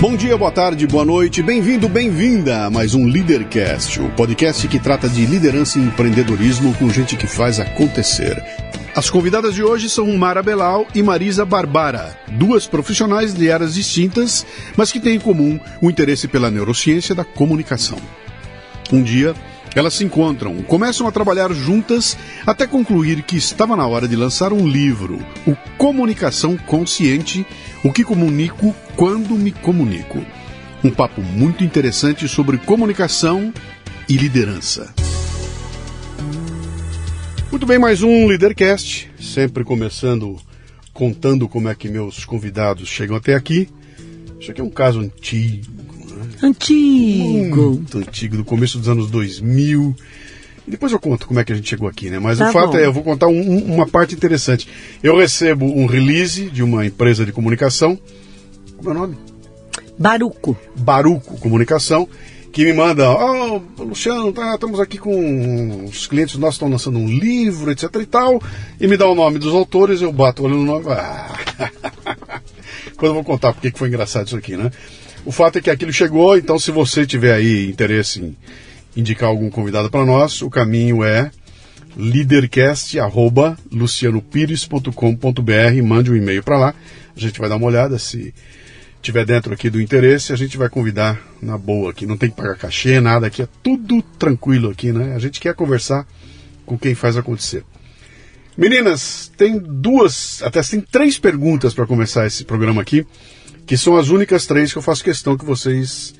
Bom dia, boa tarde, boa noite, bem-vindo, bem-vinda a mais um Leadercast, o podcast que trata de liderança e empreendedorismo com gente que faz acontecer. As convidadas de hoje são Mara Belal e Marisa Barbara, duas profissionais de áreas distintas, mas que têm em comum o interesse pela neurociência da comunicação. Um dia, elas se encontram, começam a trabalhar juntas até concluir que estava na hora de lançar um livro, o Comunicação Consciente, o que comunico quando me comunico. Um papo muito interessante sobre comunicação e liderança. Muito bem, mais um Leadercast, sempre começando contando como é que meus convidados chegam até aqui. Isso aqui é um caso antigo, Antigo. muito antigo, do começo dos anos 2000. E depois eu conto como é que a gente chegou aqui, né? Mas Tá o fato bom. é, eu vou contar um- um- uma parte interessante. Eu recebo um release de uma empresa de comunicação. Como é o nome? Baruco. Baruco Comunicação, que me manda, ó, Luciano, tá, estamos aqui com os clientes nossos estão lançando um livro, etc e tal, e me dá o nome dos autores, eu bato o olho no nome. Ah. Quando eu vou contar porque que foi engraçado isso aqui, né? O fato é que aquilo chegou, então se você tiver aí interesse em indicar algum convidado para nós, o caminho é leadercast@lucianopires.com.br, mande um e-mail para lá, a gente vai dar uma olhada se tiver dentro aqui do interesse, a gente vai convidar na boa aqui. Não tem que pagar cachê, nada aqui, é tudo tranquilo aqui, né? A gente quer conversar com quem faz acontecer. Meninas, tem duas, até tem três perguntas para começar esse programa aqui, que são as únicas três que eu faço questão que vocês.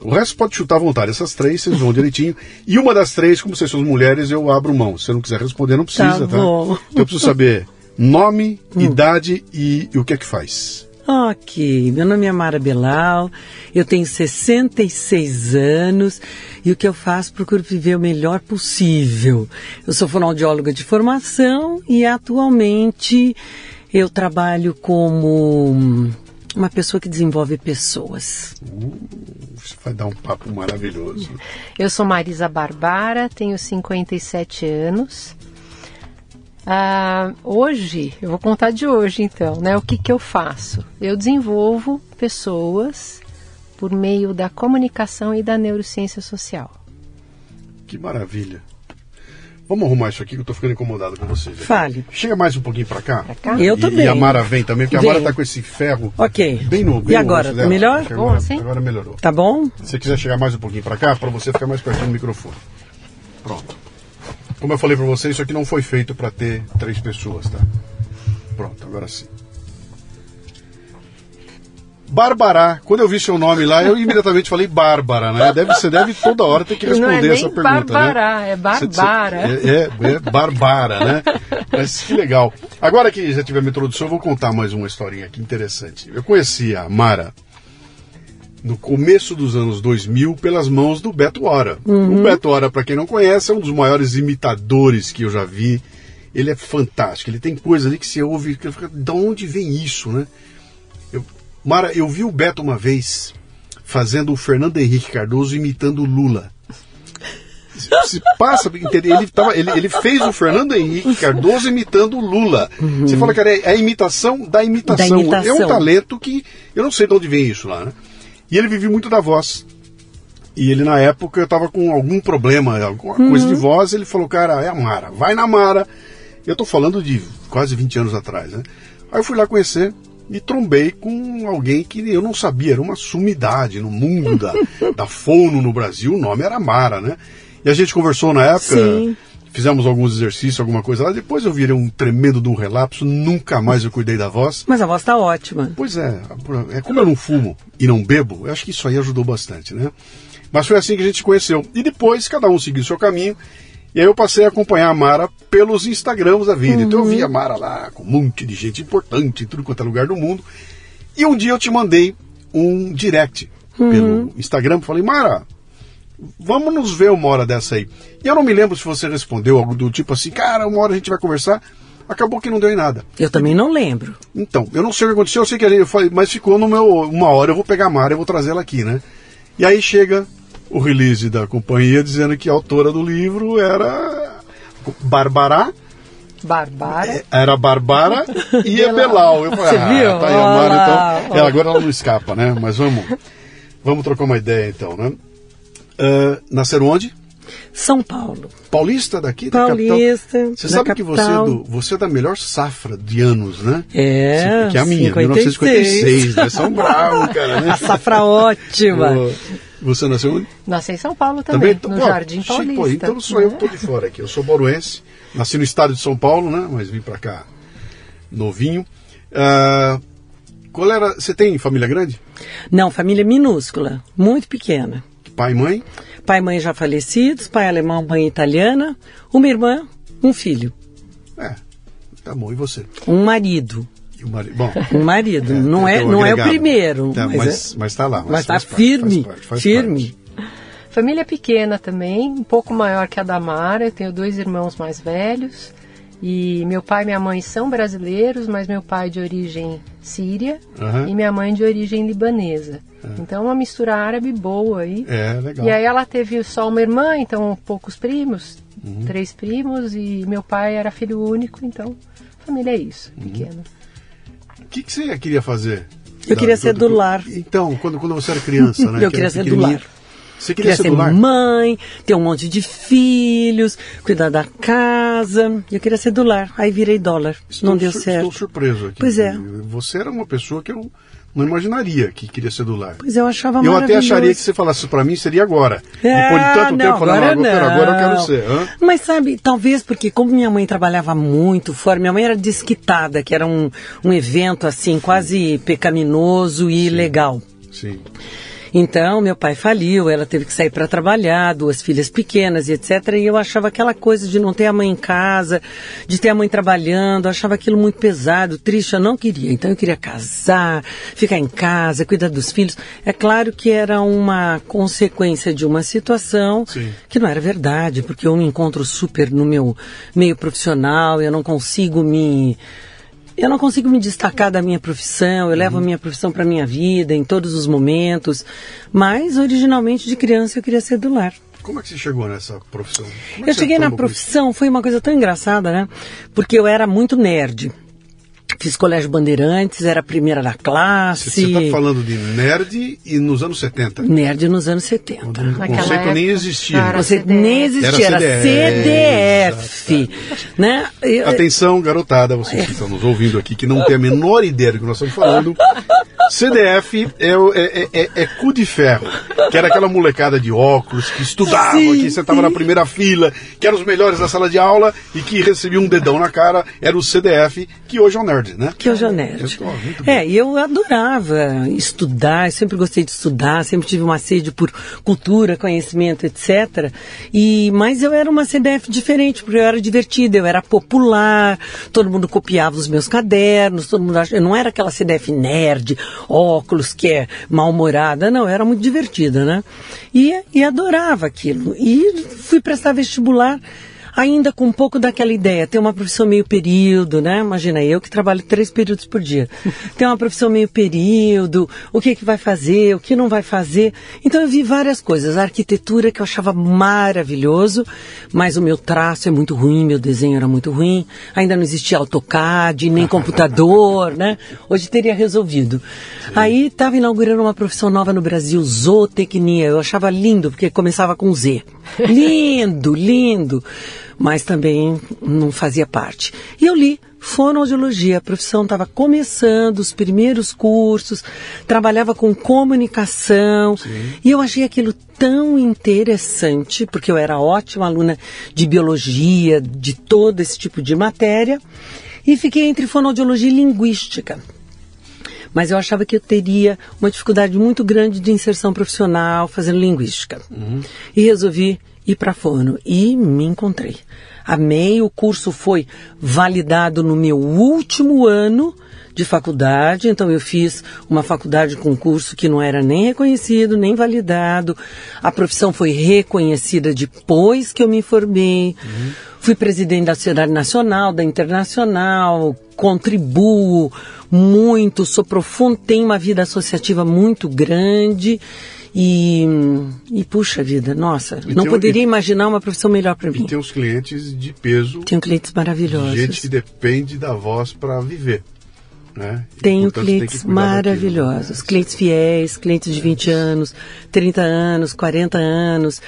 O resto pode chutar à vontade. Essas três vocês vão direitinho. E uma das três, como vocês são mulheres, eu abro mão. Se você não quiser responder, não precisa, tá? bom. Então eu preciso saber nome, idade e, e o que é que faz. Ok, meu nome é Mara Belal, eu tenho 66 anos e o que eu faço procuro viver o melhor possível. Eu sou fonoaudióloga de formação e atualmente eu trabalho como uma pessoa que desenvolve pessoas. Você vai dar um papo maravilhoso. Eu sou Marisa Barbara, tenho 57 anos. Ah, hoje, eu vou contar de hoje então, né? O que, que eu faço? Eu desenvolvo pessoas por meio da comunicação e da neurociência social. Que maravilha. Vamos arrumar isso aqui que eu tô ficando incomodado com vocês. aqui. Fale. Chega mais um pouquinho pra cá. Pra cá? Eu E- também. E a Mara vem também, porque a. Mara tá com esse ferro Ok. bem no bem E no agora, dela. melhor? Bom, Agora, assim? agora melhorou. Tá bom? Se você quiser chegar mais um pouquinho pra cá, pra você ficar mais pertinho do microfone. Pronto. Como eu falei pra você, isso aqui não foi feito pra ter três pessoas, tá? Pronto, agora sim. Barbará. Quando eu vi seu nome lá, eu imediatamente falei Bárbara, né? Deve, você deve toda hora ter que responder não é essa pergunta, Barbará, né? é Barbara. É, é, é Barbara, né? Mas que legal. Agora que já tive a minha introdução, eu vou contar mais uma historinha aqui interessante. Eu conheci a Mara no começo dos anos 2000 pelas mãos do Beto Hora. O Beto Hora, para quem não conhece, é um dos maiores imitadores que eu já vi. Ele é fantástico. Ele tem coisas ali que você ouve que fica, de onde vem isso, né? Mara, eu vi o Beto uma vez fazendo o Fernando Henrique Cardoso imitando o Lula. Se, passa? Ele, tava, ele, ele fez o Fernando Henrique Cardoso imitando o Lula. Você fala, cara, é a imitação da imitação. Da imitação. É um talento que eu não sei de onde vem isso lá, né? E ele vivia muito da voz. E ele, na época, estava com algum problema, alguma coisa de voz. Ele falou, cara, é a Mara, vai na Mara. Eu tô falando de quase 20 anos atrás, né? Aí eu fui lá conhecer e trombei com alguém que eu não sabia, era uma sumidade no mundo da, da fono no Brasil, o nome era Mara, né? E a gente conversou na época, Sim. fizemos alguns exercícios, alguma coisa lá. Depois eu virei um tremendo de um relapso, nunca mais eu cuidei da voz. Mas a voz tá ótima. Pois é, é como eu não fumo e não bebo, eu acho que isso aí ajudou bastante, né? Mas foi assim que a gente se conheceu. E depois cada um seguiu o seu caminho. E aí eu passei a acompanhar a Mara pelos Instagrams da vida. Então eu vi a Mara lá com um monte de gente importante em tudo quanto é lugar do mundo. E um dia eu te mandei um direct pelo Instagram. Falei, Mara, vamos nos ver uma hora dessa aí. E eu não me lembro se você respondeu algo do tipo assim, cara, uma hora a gente vai conversar. Acabou que não deu em nada. Eu também não lembro. Então, eu não sei o que aconteceu, eu sei que a gente, eu falei, mas ficou no meu. Uma hora eu vou pegar a Mara e vou trazer ela aqui, né? E aí chega o release da companhia dizendo que a autora do livro era Barbará, Barbara. era Barbara e é Belal. Eu falei, Você ah, viu? tá aí a Mara, então. É, agora ela não escapa, né? Mas vamos, vamos trocar uma ideia então, né? Ah, nasceram onde? São Paulo. Paulista daqui? da Paulista, capital? Você da sabe que você é, capital. do, você é da melhor safra de anos, né? É, Que é a minha, 56. 1956, né? São Bravo, cara, né? A safra ótima. Você nasceu onde? Nasci em São Paulo também, Também? no Pô, Jardim Paulista. pô, então não sou eu que estou de fora aqui. Eu sou boruense, nasci no estado de São Paulo, né? Mas vim para cá novinho. Ah, qual era. Você tem família grande? Não, família minúscula, muito pequena. Pai e mãe? Pai e mãe já falecidos, pai alemão, mãe italiana, uma irmã, um filho, É, tá bom. E você? um marido. E o marido? Bom. Um marido. É, não é, não é o primeiro. Tá, mas, mas, é- mas lá. mas tá parte, firme, faz parte, faz firme. parte. Família pequena também, um pouco maior que a da Mara. Eu tenho dois irmãos mais velhos. E meu pai e minha mãe são brasileiros, mas meu pai é de origem síria Aham. e minha mãe de origem libanesa. Então uma mistura árabe boa aí. É, legal. E aí ela teve só uma irmã, então poucos primos, Uhum. três primos, e meu pai era filho único, então família é isso, Uhum. pequena. O que, que você queria fazer? Eu queria ser do lar. Então, quando, quando você era criança, né? Eu queria ser do lar. Você queria, Queria ser ser do mãe, ter um monte de filhos, cuidar da casa. Eu queria ser do lar. Aí virei dólar. Estou não deu certo. Estou surpreso aqui. Pois é. Você era uma pessoa que eu não imaginaria que queria ser do lar. Pois eu achava Eu até acharia que se você falasse pra mim, seria agora. É, Depois de tanto não, tempo falando, agora "Ah, agora, não. agora eu quero ser. Hã? Mas sabe, talvez porque como minha mãe trabalhava muito fora, minha mãe era desquitada, que era um, um evento assim, quase pecaminoso e ilegal. Sim. Então, meu pai faliu, ela teve que sair para trabalhar, duas filhas pequenas e etc. E eu achava aquela coisa de não ter a mãe em casa, de ter a mãe trabalhando, achava aquilo muito pesado, triste, eu não queria. Então, eu queria casar, ficar em casa, cuidar dos filhos. É claro que era uma consequência de uma situação Sim. que não era verdade, porque eu me encontro super no meu meio profissional, eu não consigo me eu não consigo me destacar da minha profissão, eu levo a minha profissão para minha vida em todos os momentos, mas originalmente de criança eu queria ser do lar. Como é que você chegou nessa profissão? É Eu cheguei na profissão, foi uma coisa tão engraçada, né? Porque eu era muito nerd. Fiz colégio Bandeirantes, era a primeira da classe. Você está falando de nerd e nos anos 70. Nerd nos anos 70. O conceito nem existia. cara, Você CDF. nem existia, Era era CDF. né? Eu- Atenção, garotada, vocês que estão nos ouvindo aqui, que não tem a menor ideia do que nós estamos falando. CDF é, é, é, é- é cu de ferro, que era aquela molecada de óculos que estudava, Sim, que sentava na primeira fila, que eram os melhores da sala de aula e que recebia um dedão na cara, era o CDF, que hoje é o nerd. Nerd, né? Que é o nerd. Eu tô, muito bom. É, e eu adorava estudar, sempre gostei de estudar, sempre tive uma sede por cultura, conhecimento, etc. E, mas eu era uma CDF diferente, porque eu era divertida, eu era popular, todo mundo copiava os meus cadernos, todo mundo ach- eu não era aquela CDF nerd, óculos, que é mal-humorada, não, eu era muito divertida, né? E, e adorava aquilo. E fui prestar vestibular ainda com um pouco daquela ideia, ter uma profissão meio período, né? Imagina, eu que trabalho três períodos por dia. Ter uma profissão meio período, o que que vai fazer, o que não vai fazer. Então eu vi várias coisas. A arquitetura que eu achava maravilhoso, mas o meu traço é muito ruim, meu desenho era muito ruim. Ainda não existia AutoCAD, nem computador, né? Hoje teria resolvido. Aí estava inaugurando uma profissão nova no Brasil, zootecnia. Eu achava lindo, porque começava com Z. Lindo, lindo. Mas também não fazia parte. E eu li fonoaudiologia, a profissão estava começando, os primeiros cursos, trabalhava com comunicação, e eu achei aquilo tão interessante, porque eu era ótima aluna de biologia, de todo esse tipo de matéria, e fiquei entre fonoaudiologia e linguística mas eu achava que eu teria uma dificuldade muito grande de inserção profissional fazendo linguística. E resolvi ir para fono e me encontrei. Amei, o curso foi validado no meu último ano de faculdade, então eu fiz uma faculdade com curso que não era nem reconhecido, nem validado. A profissão foi reconhecida depois que eu me formei. Fui presidente da Sociedade Nacional, da Internacional, contribuo muito, sou profundo, tenho uma vida associativa muito grande e, e puxa vida, nossa, E não tem um- poderia imaginar uma profissão melhor para mim. E tem uns clientes de peso, Tenho clientes maravilhosos. gente que depende da voz para viver. Né? Tenho portanto, clientes cuidar daquilo, maravilhosos, né? clientes fiéis, clientes de 20 anos, 30 anos, 40 anos,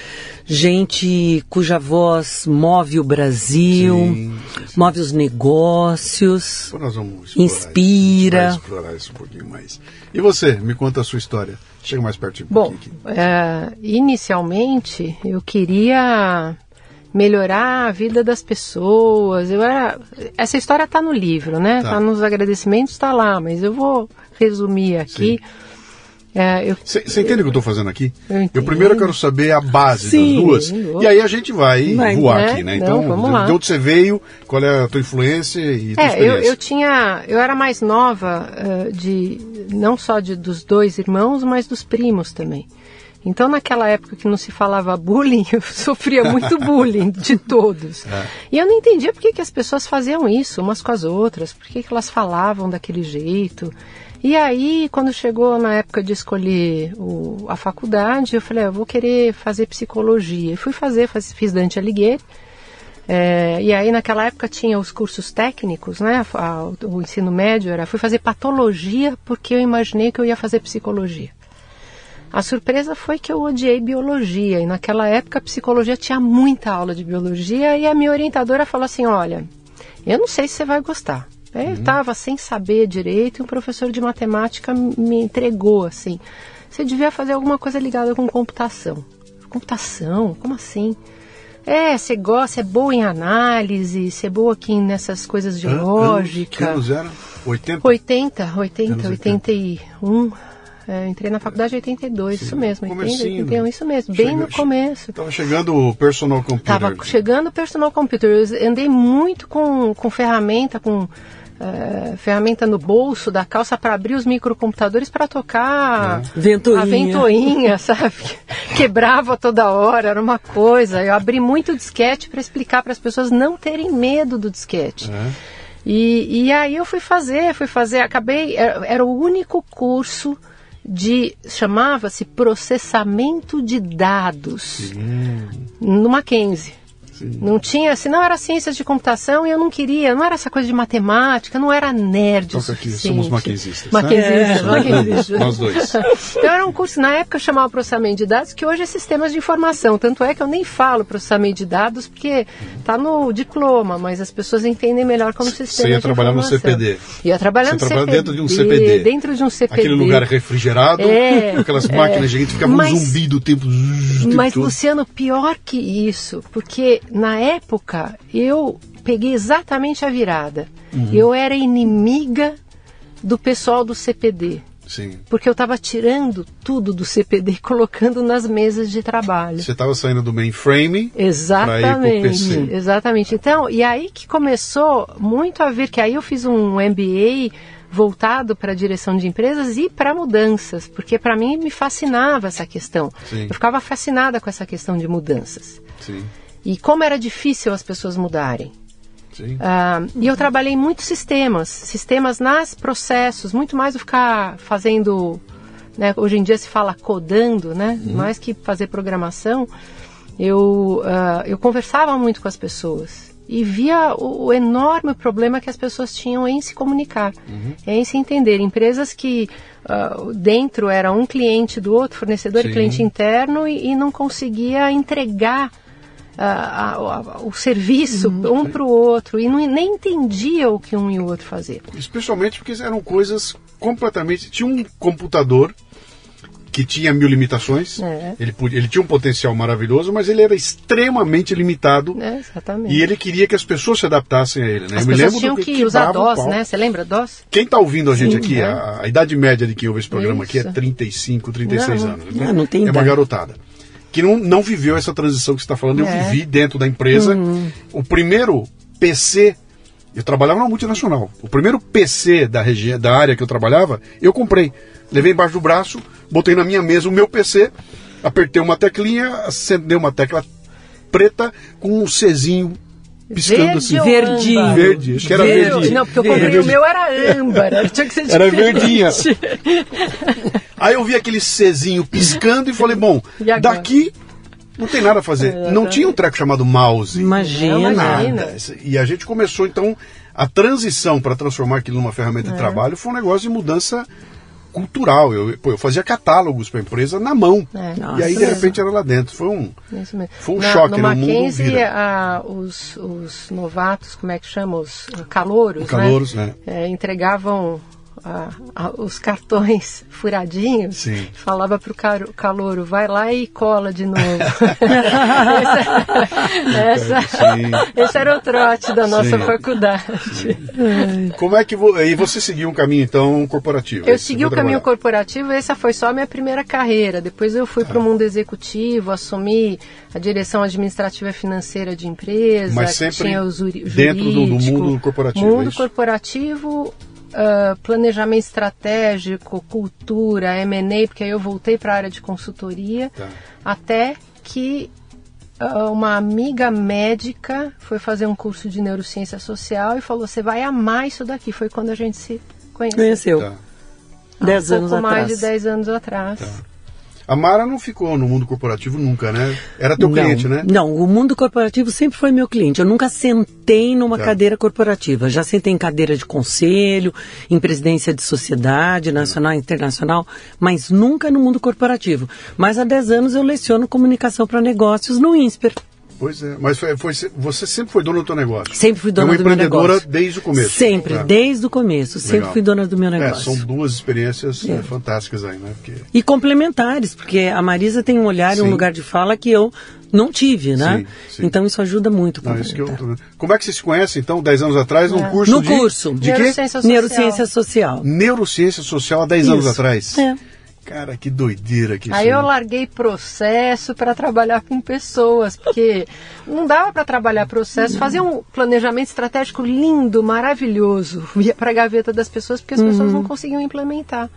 gente cuja voz move o Brasil, Sim, sim, sim. move os negócios. Nós vamos explorar Inspira. Isso, vai explorar isso um pouquinho mais. E você, me conta a sua história. Chega mais pertinho um Bom, pouquinho aqui. é, inicialmente eu queria melhorar a vida das pessoas. Eu era, essa história está no livro, né? Tá. Está nos agradecimentos, está lá, mas eu vou resumir aqui. É, eu, Você entende o que eu estou fazendo aqui? Eu entendo. primeiro quero saber a base Sim, das duas. E aí a gente vai, Vai, voar né? aqui, né? Não, Então, vamos de- onde você veio, qual é a tua influência e É, eu, experiência? eu tinha, eu era mais nova eh, de não só de, dos dois irmãos, mas dos primos também. Então naquela época que não se falava bullying, eu sofria muito bullying de todos. É. E eu não entendia por que, que as pessoas faziam isso umas com as outras, por que, que elas falavam daquele jeito. E aí, quando chegou na época de escolher o- a faculdade, eu falei, ah, eu vou querer fazer psicologia. E fui fazer, faz- fiz Dante Alighieri. É, e aí naquela época tinha os cursos técnicos, né? A- o ensino médio era, fui fazer patologia porque eu imaginei que eu ia fazer psicologia. A surpresa foi que eu odiei biologia e naquela época a psicologia tinha muita aula de biologia e a minha orientadora falou assim, olha, eu não sei se você vai gostar. Eu estava sem saber direito e um professor de matemática me entregou assim, você devia fazer alguma coisa ligada com computação. Computação? Como assim? É, você gosta, é boa em análise, você é boa aqui nessas coisas de An- anos- lógica. Que anos era? 80? 80, 80, Anos 81. É, entrei na faculdade em 82, Sim, isso mesmo, 80, comecinho, 81, isso mesmo, bem Chega- no começo. Tava chegando o personal computer. Tava chegando o personal computer, eu andei muito com, com ferramenta, com eh, ferramenta no bolso da calça para abrir os microcomputadores para tocar Ventoinha. a ventoinha, sabe? Quebrava toda hora, era uma coisa. Eu abri muito disquete para explicar para as pessoas não terem medo do disquete. É. E, e aí eu fui fazer, fui fazer, acabei, era, era o único curso de, chamava-se processamento de dados, no Mackenzie. Não tinha, senão era ciências de computação e eu não queria, não era essa coisa de matemática, não era nerd Toca aqui, somos maquinzistas. Maquinzistas, É. maquinzistas. Nós dois. Então era um curso, na época chamava processamento de dados, que hoje é sistemas de informação. Tanto é que eu nem falo processamento de dados, porque está no diploma, mas as pessoas entendem melhor como Você sistema ia de trabalhar no. CPD. Ia trabalhar Você no trabalha CPD. dentro de um CPD. Dentro de um CPD. Aquele lugar refrigerado, É, com aquelas máquinas gigantes, ficava Mas- um zumbi do tempo. zzz, o tempo Mas, todo. Luciano, pior que isso, porque na época eu peguei exatamente a virada. Uhum. Eu era inimiga do pessoal do CPD. Sim. Porque eu estava tirando tudo do CPD e colocando nas mesas de trabalho. Você estava saindo do mainframe Exatamente. Exatamente. Então, e aí que começou muito a ver que aí eu fiz um MBA voltado para a direção de empresas e para mudanças, porque para mim me fascinava essa questão. Sim. Eu ficava fascinada com essa questão de mudanças. Sim. E como era difícil as pessoas mudarem. Uh, e eu trabalhei em muitos sistemas, sistemas nas processos, muito mais do ficar fazendo, né, hoje em dia se fala codando, né, uhum. mais que fazer programação. Eu, uh, eu conversava muito com as pessoas e via o, o, enorme problema que as pessoas tinham em se comunicar, uhum. em se entender. Empresas que uh, dentro era um cliente do outro, fornecedor Sim. e cliente interno, e, e não conseguia entregar a, a, o serviço uhum. um para o outro e não, nem entendia o que um e o outro faziam. Especialmente porque eram coisas completamente. Tinha um computador que tinha mil limitações. É. Ele, ele tinha um potencial maravilhoso, mas ele era extremamente limitado. É, exatamente. E ele queria que as pessoas se adaptassem a ele. Né? As Eu me pessoas lembro tinham do que, usar DOS, né? Você lembra DOS? Quem está ouvindo a gente Sim, aqui, é. a, a, idade média de quem ouve esse programa Isso. aqui é 35, 36 Não. anos. Não, não tem é uma idade. garotada. Que não, não viveu essa transição que você está falando. Eu É. vivi dentro da empresa. O primeiro PC, eu trabalhava numa multinacional. O primeiro PC da, região, da área que eu trabalhava, eu comprei. Levei embaixo do braço, botei na minha mesa o meu PC, apertei uma teclinha, acendeu uma tecla preta com um Czinho piscando assim. ou Verdinho. Verde, acho que era Verde. Não, porque eu comprei Verde. o meu era âmbar. Tinha que ser Era diferente. verdinha. Aí eu vi aquele Czinho piscando e falei, bom, E daqui não tem nada a fazer. Não tinha um treco chamado mouse. Imagina. Nada. E a gente começou, então, a transição para transformar aquilo numa ferramenta de trabalho foi um negócio de mudança cultural. Eu, pô, eu fazia catálogos para a empresa na mão. É. E aí, de Nossa. repente, era lá dentro. Foi um, foi um Na- choque, no né? O mundo vira. a- os, os novatos, como é que chama? Os calouros, Calouros, né? É, entregavam a- a- os cartões furadinhos. Sim. Falava para o calouro, vai lá e cola de novo. essa, essa- Sim. esse era o trote da nossa Sim. faculdade. Como é que vo... e você seguiu um caminho então corporativo? Eu segui o foi caminho corporativo, essa foi só a minha primeira carreira. Depois eu fui para Tá. o mundo executivo, assumi a direção administrativa e financeira de empresa, Mas sempre tinha os juri- dentro do- do mundo corporativo, é Mundo isso? corporativo, ah, planejamento estratégico, cultura, M&A, porque aí eu voltei para a área de consultoria, Tá. até que ah, uma amiga médica foi fazer um curso de neurociência social e falou: você vai amar isso daqui. Foi quando a gente se conheceu. Conheceu. Tá. Dez um anos pouco atrás. mais de 10 anos atrás. Tá. A Mara não ficou no mundo corporativo nunca, né? Era teu não, cliente, né? Não, o mundo corporativo sempre foi meu cliente. Eu nunca sentei numa Tá. cadeira corporativa. Já sentei em cadeira de conselho, em presidência de sociedade, nacional e internacional, mas nunca no mundo corporativo. Mas há 10 anos eu leciono comunicação para negócios no INSPER. Pois é, mas foi, foi- você sempre foi dona do teu negócio. Sempre fui dona é uma do meu empreendedora negócio. desde o começo. Sempre, É. desde o começo. Sempre Legal. fui dona do meu É, negócio. são duas experiências É. é, fantásticas aí, né? Porque E complementares, porque a Marisa tem um olhar e Sim. um lugar de fala que eu não tive, né? Sim, sim. Então isso ajuda muito. não, isso que eu, como é que vocês se conhecem, então, 10 anos atrás, num É. curso No de... curso. De quê? Neurociência social. Neurociência social. Neurociência social há 10 anos atrás. É. Cara, que doideira que Aí eu larguei processo para trabalhar com pessoas, porque não dava para trabalhar processo, fazer um planejamento estratégico lindo, maravilhoso, ia para a gaveta das pessoas porque as pessoas não conseguiam implementar.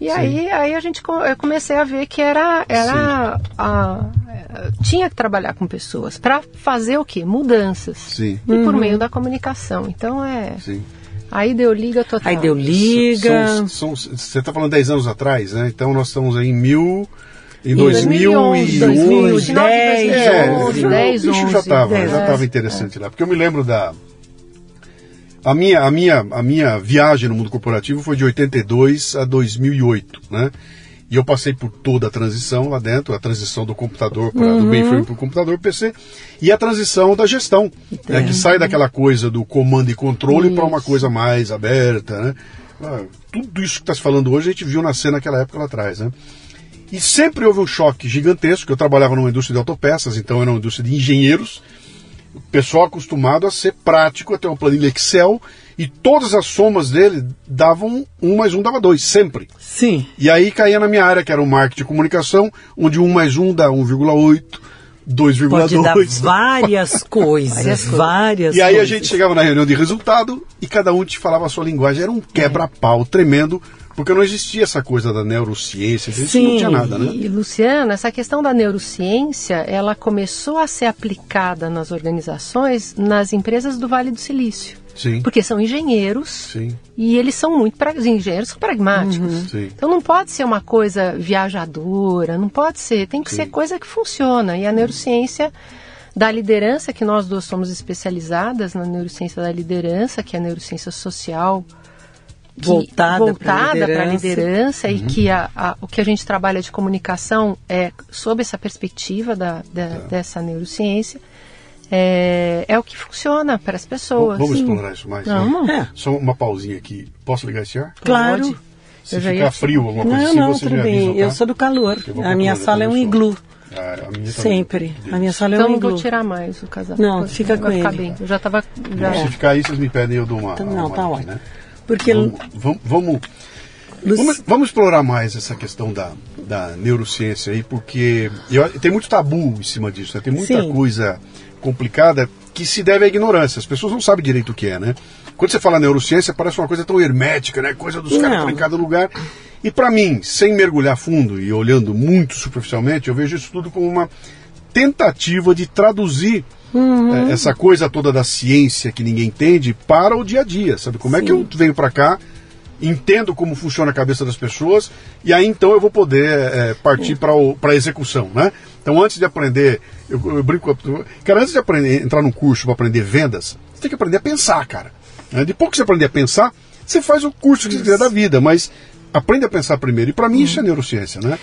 E aí, aí a gente eu comecei a ver que era era a, tinha que trabalhar com pessoas para fazer o quê? Mudanças. Sim, E por meio da comunicação. Então é sim. Aí deu liga total. Aí deu liga. São- são- você está falando 10 anos atrás, né? Então nós estamos aí em mil... Em Em 2011, 2011, final de 2010, 2011, É, 10, o bicho 11, já estava, 10, já é. estava interessante lá. Porque eu me lembro da. A minha, a, minha, a minha viagem no mundo corporativo foi de 82 a 2008, né? E eu passei por toda a transição lá dentro, a transição do computador para do mainframe para o computador PC e a transição da gestão, né, que sai daquela coisa do comando e controle para uma coisa mais aberta, né? Ah, Tudo isso que está se falando hoje a gente viu nascer naquela época lá atrás, né? E sempre houve um choque gigantesco. Eu trabalhava numa indústria de autopeças, então era uma indústria de engenheiros. O pessoal acostumado a ser prático, a ter uma planilha Excel e todas as somas dele davam um mais um dava dois, sempre. Sim. E aí caía na minha área, que era o marketing e comunicação, onde um mais um dá 1,8, 2,2. Pode dar várias coisas, várias, várias E aí coisas. a gente chegava na reunião de resultado e cada um te falava a sua linguagem. Era um quebra-pau tremendo, porque não existia essa coisa da neurociência, Sim, não tinha nada, né? E, Luciana, essa questão da neurociência, ela começou a ser aplicada nas organizações, nas empresas do Vale do Silício. Sim. Porque são engenheiros Sim, e eles são muito pra... os engenheiros são pragmáticos. sim. Então não pode ser uma coisa viajadora, não pode ser, tem que Sim. ser coisa que funciona. E a neurociência da liderança, que nós duas somos especializadas na neurociência da liderança, que é a neurociência social, que- voltada para a liderança. liderança Uhum. e que a, a- o que a gente trabalha de comunicação é sob essa perspectiva da, da- Tá. dessa neurociência. É, é o que funciona para as pessoas. Vamos Sim. explorar isso mais. Vamos. né? É. Só uma pausinha aqui. Posso ligar esse ar? Claro. Pode. Se Eu já ficar ia- frio, alguma coisa Não, assim, não, você tudo me bem. avisa, tá? Eu sou do calor. A minha sala é um iglu. Ah, a minha. Sempre. A minha sala é Então um não vou iglu. tirar mais o casaco. Não, fica com ele. bem. Eu já estava. Já... Se ficar aí, vocês me pedem eu dou uma. Não, uma tá ótimo. né? Porque Vamos, vamos, vamos, vamos- vamos explorar mais essa questão da, da neurociência aí, porque eu- tem muito tabu em cima disso, né? tem muita Sim. coisa complicada que se deve à ignorância. As pessoas não sabem direito o que é, né? Quando você fala neurociência, parece uma coisa tão hermética, né? Coisa dos caras em cada lugar. E para mim, sem mergulhar fundo e olhando muito superficialmente, eu vejo isso tudo como uma tentativa de traduzir eh, essa coisa toda da ciência que ninguém entende para o dia a dia, sabe? Como é que eu venho para cá, entendo como funciona a cabeça das pessoas e aí então eu vou poder eh, partir para a execução, né? Então antes de aprender, eu, eu brinco, cara, antes de aprender, entrar num curso para aprender vendas, você tem que aprender a pensar, cara. Né? Depois que você aprender a pensar, você faz o curso que você quiser da vida, mas aprende a pensar primeiro. E para mim isso é neurociência, né?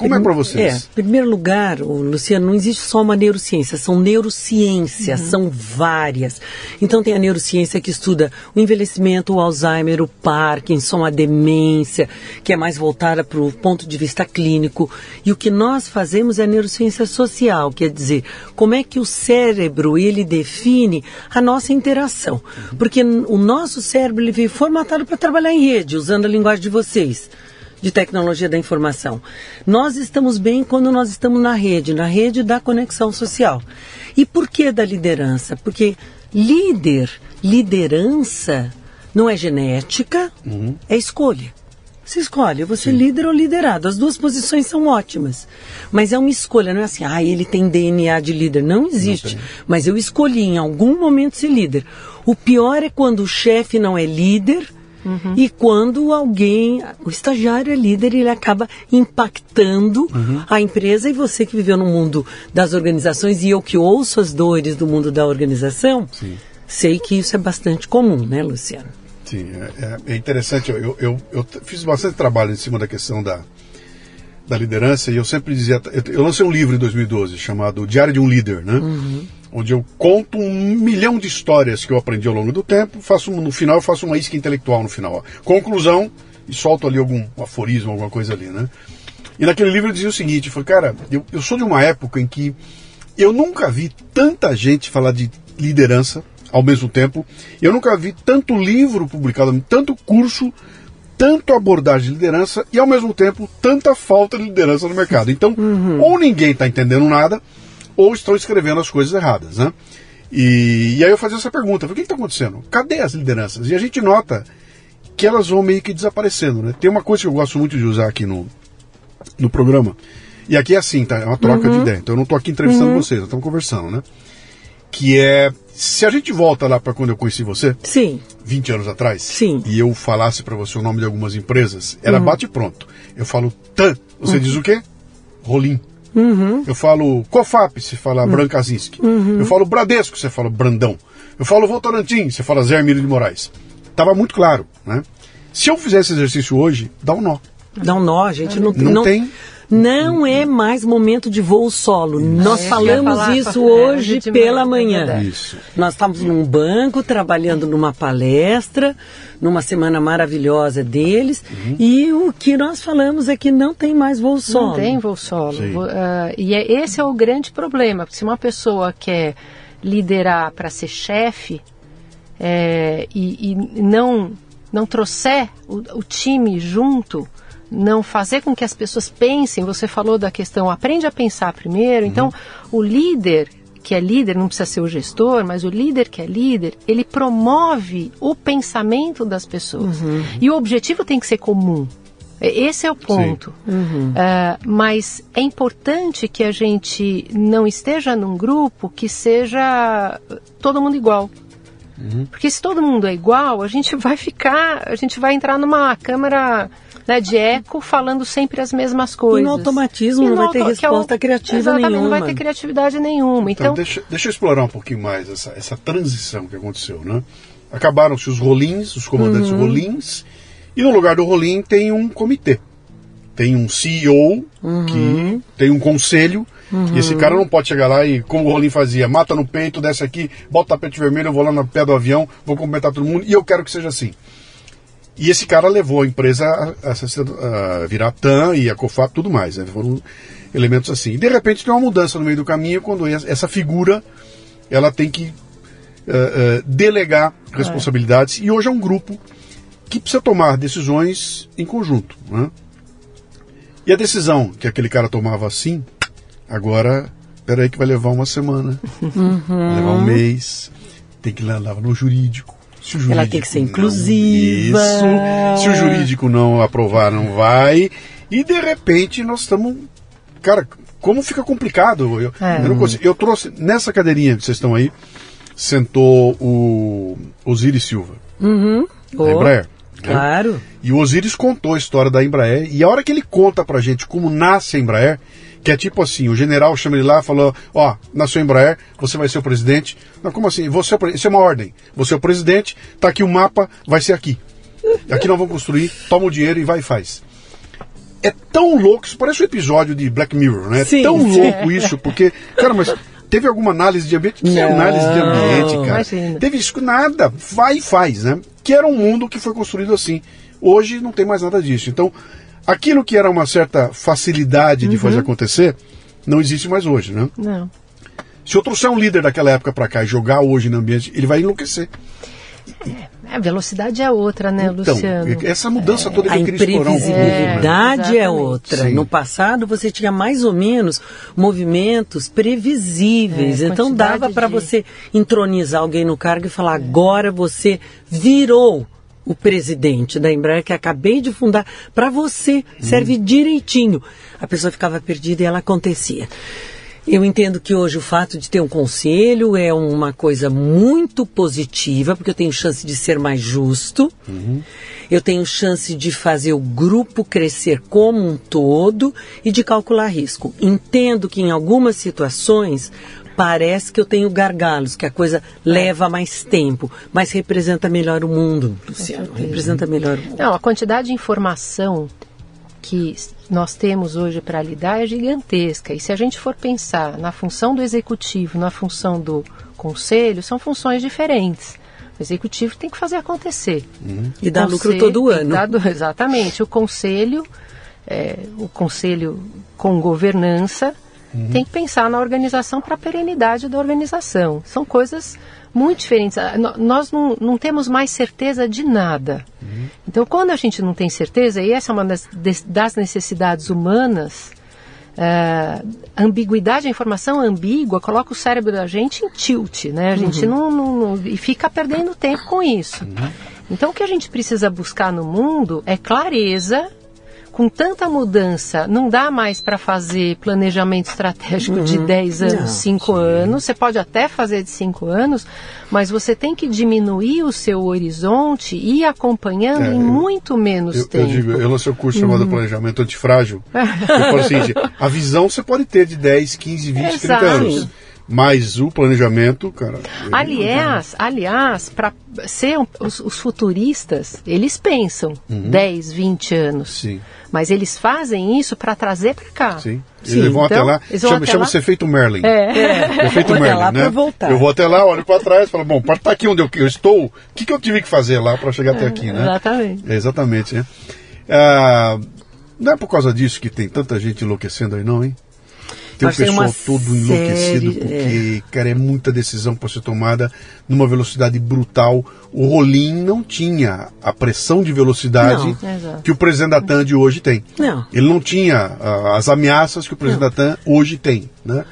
Como é para vocês? É, em primeiro lugar, Luciano, não existe só uma neurociência, são neurociências, são várias. Então tem a neurociência que estuda o envelhecimento, o Alzheimer, o Parkinson, a demência, que é mais voltada para o ponto de vista clínico. E o que nós fazemos é a neurociência social, quer dizer, como é que o cérebro ele define a nossa interação. Porque n- o nosso cérebro ele veio formatado para trabalhar em rede, usando a linguagem de vocês de tecnologia da informação. Nós estamos bem quando nós estamos na rede, na rede da conexão social. E por que da liderança? Porque líder, liderança não é genética, é escolha. Você escolhe, você é líder ou liderado. As duas posições são ótimas. Mas é uma escolha, não é assim, ah, ele tem DNA de líder. Não existe. Mas eu escolhi em algum momento ser líder. O pior é quando o chefe não é líder e quando alguém, o estagiário é líder, ele acaba impactando a empresa e você que viveu no mundo das organizações e eu que ouço as dores do mundo da organização, Sim. sei que isso é bastante comum, né, Luciano? Sim, é, é- é interessante. Eu, eu, eu fiz bastante trabalho em cima da questão da, da liderança e eu sempre dizia. Eu, eu lancei um livro em 2012 chamado Diário de um Líder, né? Onde eu conto um milhão de histórias que eu aprendi ao longo do tempo. Faço no final eu faço uma isca intelectual no final. ó. Conclusão e solto ali algum aforismo, alguma coisa ali, né? E naquele livro eu dizia o seguinte: eu falei, cara, eu, eu sou de uma época em que eu nunca vi tanta gente falar de liderança ao mesmo tempo. Eu nunca vi tanto livro publicado, tanto curso, tanto abordagem de liderança e ao mesmo tempo tanta falta de liderança no mercado. Então, ou ninguém está entendendo nada, ou estão escrevendo as coisas erradas, né? E, e aí eu fazia essa pergunta: o que está acontecendo? Cadê as lideranças? E a gente nota que elas vão meio que desaparecendo, né? Tem uma coisa que eu gosto muito de usar aqui no, no programa. E aqui é assim, tá? É uma troca de ideia. Então eu não estou aqui entrevistando vocês, nós estamos conversando, né? Que é. Se a gente volta lá para quando eu conheci você, Sim, 20 anos atrás, Sim. e eu falasse para você o nome de algumas empresas, era bate pronto. Eu falo TAN, você diz o quê? Rolim. Eu falo COFAP, você fala Brancazinski. Eu falo Bradesco, você fala Brandão. Eu falo Votorantim, você fala Zé Hermílio de Moraes. Tava muito claro, né? Se eu fizer esse exercício hoje, dá um nó. dá um nó, a gente não, Não tem- Não é mais momento de voo solo. Nós É, falamos falar- isso é, hoje pela manhã, é manhã. Isso. Nós estávamos num banco, trabalhando numa palestra, numa semana maravilhosa deles, Uhum. e o que nós falamos é que não tem mais voo solo. Não tem voo solo. Ah, e é, esse é o grande problema. Porque se uma pessoa quer liderar para ser chefe, é, e, e, não, não trouxer o, o time junto, não fazer com que as pessoas pensem, você falou da questão, aprende a pensar primeiro, então uhum. o líder que é líder, não precisa ser o gestor, mas o líder que é líder, ele promove o pensamento das pessoas. Uhum. E o objetivo tem que ser comum. Esse é o ponto. Uhum. Uh, mas é importante que a gente não esteja num grupo que seja todo mundo igual. Uhum. Porque se todo mundo é igual, a gente vai ficar, a gente vai entrar numa câmara né, de eco falando sempre as mesmas coisas. E no automatismo e no não vai ter resposta é o, criativa exatamente, nenhuma. Não vai ter criatividade nenhuma. Então, então deixa, deixa eu explorar um pouquinho mais essa, essa transição que aconteceu, né? Acabaram-se os rolins, os comandantes uhum. rolins, e no lugar do Rolim tem um comitê. Tem um CEO uhum. que tem um conselho. Uhum. E esse cara não pode chegar lá e, como o Rolim fazia, mata no peito, desce aqui, bota o tapete vermelho, eu vou lá no pé do avião, vou cumprimentar todo mundo e eu quero que seja assim. E esse cara levou a empresa a, a, a virar TAM e a COFAP tudo mais. Né? Foram elementos assim. E de repente tem uma mudança no meio do caminho quando essa figura ela tem que uh, uh, delegar responsabilidades. É. E hoje é um grupo que precisa tomar decisões em conjunto. Né? E a decisão que aquele cara tomava assim, agora, peraí que vai levar uma semana, uhum. vai levar um mês, tem que levar no jurídico. Se o jurídico Ela tem que ser inclusiva. Não, isso. Se o jurídico não aprovar, não vai. E de repente nós estamos. Cara, como fica complicado. Eu, é. eu, não consigo, eu trouxe, nessa cadeirinha que vocês estão aí, sentou o Osiris Silva. Uhum. Da oh. Embraer. Né? Claro. E o Osiris contou a história da Embraer, e a hora que ele conta pra gente como nasce a Embraer, que é tipo assim, o general chama ele lá e falou, ó, oh, nasceu a Embraer, você vai ser o presidente. Não, como assim? Você é Isso é uma ordem. Você é o presidente, tá aqui o mapa, vai ser aqui. Aqui nós vamos construir, toma o dinheiro e vai e faz. É tão louco, isso parece um episódio de Black Mirror, né? É tão louco isso, porque, cara, mas teve alguma análise de ambiente? Que é análise de ambiente, cara? Imagina. Teve isso, nada, vai e faz, né? que era um mundo que foi construído assim. Hoje não tem mais nada disso. Então, aquilo que era uma certa facilidade de uhum. fazer acontecer, não existe mais hoje, né? Não. Se eu trouxer um líder daquela época para cá e jogar hoje no ambiente, ele vai enlouquecer. É, a velocidade é outra, né, então, Luciano? Essa mudança é, toda que a imprevisibilidade é, é outra. Sim. No passado você tinha mais ou menos movimentos previsíveis. É, então dava para de... você entronizar alguém no cargo e falar: agora você virou o presidente da Embraer que acabei de fundar para você serve hum. direitinho. A pessoa ficava perdida e ela acontecia. Eu entendo que hoje o fato de ter um conselho é uma coisa muito positiva, porque eu tenho chance de ser mais justo, uhum. eu tenho chance de fazer o grupo crescer como um todo e de calcular risco. Entendo que em algumas situações parece que eu tenho gargalos, que a coisa leva mais tempo, mas representa melhor o mundo, Luciano. Representa melhor o mundo. Não, a quantidade de informação que nós temos hoje para lidar é gigantesca. E se a gente for pensar na função do executivo, na função do conselho, são funções diferentes. O executivo tem que fazer acontecer. Uhum. E dar lucro todo ano. Dar, exatamente. O conselho, é, o conselho com governança, uhum. tem que pensar na organização para a perenidade da organização. São coisas muito diferentes. Ah, nós não, não temos mais certeza de nada. Uhum. Então, quando a gente não tem certeza, e essa é uma das, das necessidades humanas, a ambiguidade, a informação ambígua, coloca o cérebro da gente em tilt, né? A gente uhum. não, não, não, E fica perdendo tempo com isso. Uhum. Então, o que a gente precisa buscar no mundo é clareza com tanta mudança, não dá mais para fazer planejamento estratégico uhum. de 10 anos, não, 5 sim. anos. Você pode até fazer de 5 anos, mas você tem que diminuir o seu horizonte e ir acompanhando é, em eu, muito menos eu, tempo. Eu digo, eu lancei o um curso chamado uhum. Planejamento Antifrágil. eu falo assim, a visão você pode ter de 10, 15, 20, Exato. 30 anos. Mas o planejamento, cara. Aliás, aliás, para ser os, os, futuristas, eles pensam uhum. 10, 20 anos. Sim. Mas eles fazem isso para trazer para cá. Sim. Sim. Eles vão então, até lá. Chama, chama-se efeito Merlin. É. é. Efeito Merlin, lá né? Voltar. Eu vou até lá, olho para trás e falo, bom, para estar aqui onde eu, eu estou, o que, que eu tive que fazer lá para chegar até aqui, né? Exatamente. É, exatamente, né? Ah, não é por causa disso que tem tanta gente enlouquecendo aí, não, hein? Tem o pessoal todo enlouquecido, série, porque, cara, é muita decisão para ser tomada numa velocidade brutal. O Rolim não tinha a pressão de velocidade Não, que o presidente da TAM de hoje tem. Não. Ele não tinha ah, as ameaças que o presidente da TAM hoje tem, né?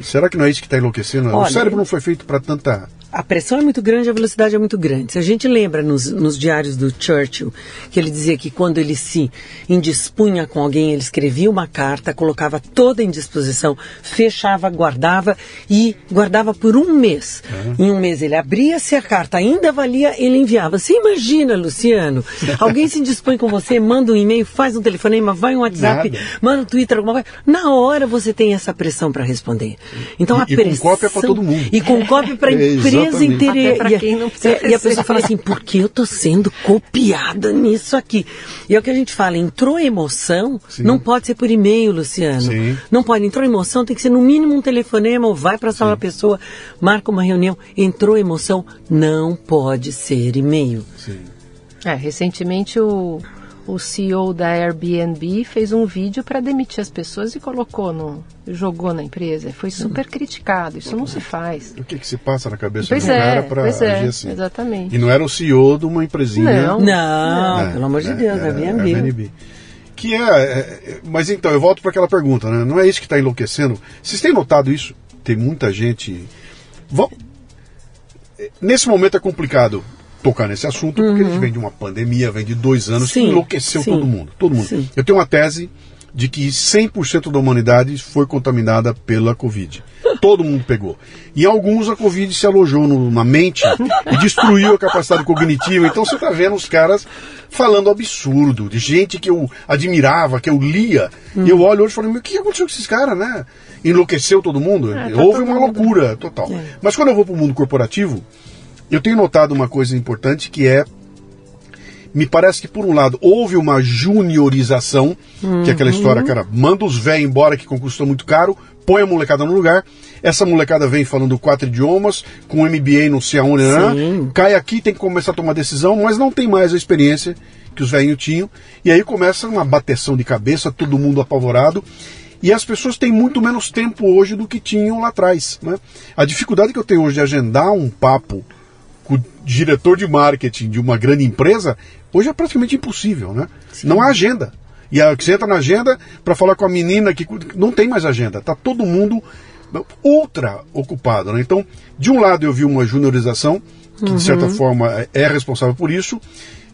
Será que não é isso que está enlouquecendo? o Olha, cérebro não foi feito para tanta... A pressão é muito grande, a velocidade é muito grande. Se a gente lembra nos, nos diários do Churchill, que ele dizia que quando ele se indispunha com alguém, ele escrevia uma carta, colocava toda em disposição, fechava, guardava e guardava por um mês. Em um mês ele abria, se a carta ainda valia, ele enviava. Você imagina, Luciano, alguém se indispõe com você, manda um e-mail, faz um telefonema, vai um WhatsApp, Nada. manda um Twitter, alguma coisa. Na hora você tem essa pressão para responder. Então a E- e com pressão... cópia pra todo mundo. E com cópia para a Inteira. Até pra E a- quem não precisa é, e a pessoa fala assim, por que eu tô sendo copiada nisso aqui? E é o que a gente fala, entrou emoção, Sim. não pode ser por e-mail, Luciano. Sim. Não pode, entrou emoção, tem que ser no mínimo um telefonema, ou vai para a sala da pessoa, marca uma reunião. Entrou emoção, não pode ser e-mail. Sim. É, recentemente o, o CEO da Airbnb fez um vídeo para demitir as pessoas e colocou no. jogou na empresa. Foi super criticado. Isso não se faz. O que, que se passa na cabeça Pois de um é, cara para pois agir é, assim? exatamente. E não era o CEO de uma empresinha... Não. Não, né, pelo amor de né, Deus, é, é Airbnb. Airbnb. Que é, é, é, Mas então, eu volto para aquela pergunta, né? Não é isso que está enlouquecendo? Vocês têm notado isso? Tem muita gente. Vamos- Nesse momento é complicado tocar nesse assunto, porque a gente vem de uma pandemia, vem de dois anos, que Uhum. Sim, enlouqueceu sim, todo mundo. Todo mundo. sim. Eu tenho uma tese de que 100% da humanidade foi contaminada pela Covid. Todo mundo pegou. E alguns a Covid se alojou no- na mente e destruiu a capacidade cognitiva. Então você está vendo os caras falando absurdo, de gente que eu admirava, que eu lia. E eu olho hoje e falo, meu, o que aconteceu com esses caras, né? Enlouqueceu todo mundo? É, tá Houve todo uma mundo. loucura total. Mas quando eu vou para o mundo corporativo, eu tenho notado uma coisa importante que é me parece que, por um lado, houve uma juniorização, que é aquela história, cara, manda os velhos embora que conquistou muito caro, põe a molecada no lugar. Essa molecada vem falando quatro idiomas, com MBA não sei aonde, né? Cai aqui, tem que começar a tomar decisão, mas não tem mais a experiência que os velhinhos tinham. E aí começa uma bateção de cabeça, todo mundo apavorado. E as pessoas têm muito menos tempo hoje do que tinham lá atrás. Né? A dificuldade que eu tenho hoje de agendar um papo com o diretor de marketing de uma grande empresa, hoje é praticamente impossível, né? Não há agenda. E a, você entra na agenda para falar com a menina que não tem mais agenda. Tá todo mundo ultra ocupado, né? Então, de um lado eu vi uma juniorização, que de certa forma é- responsável por isso.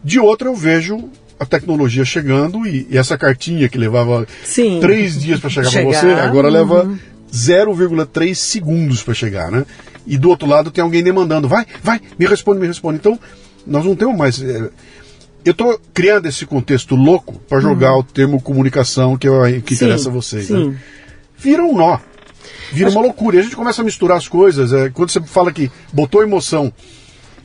De outro eu vejo a tecnologia chegando e, e essa cartinha que levava Sim. três dias para chegar para Chegar, você, agora leva 0,3 segundos para chegar, né? E do outro lado tem alguém demandando, vai, vai, me responde, me responde. Então, nós não temos mais. é, eu estou criando esse contexto louco para jogar o termo comunicação que, é, que Sim, interessa a vocês. sim. Né? Vira um nó. Vira uma loucura. E a gente começa a misturar as coisas. é, quando você fala que botou emoção,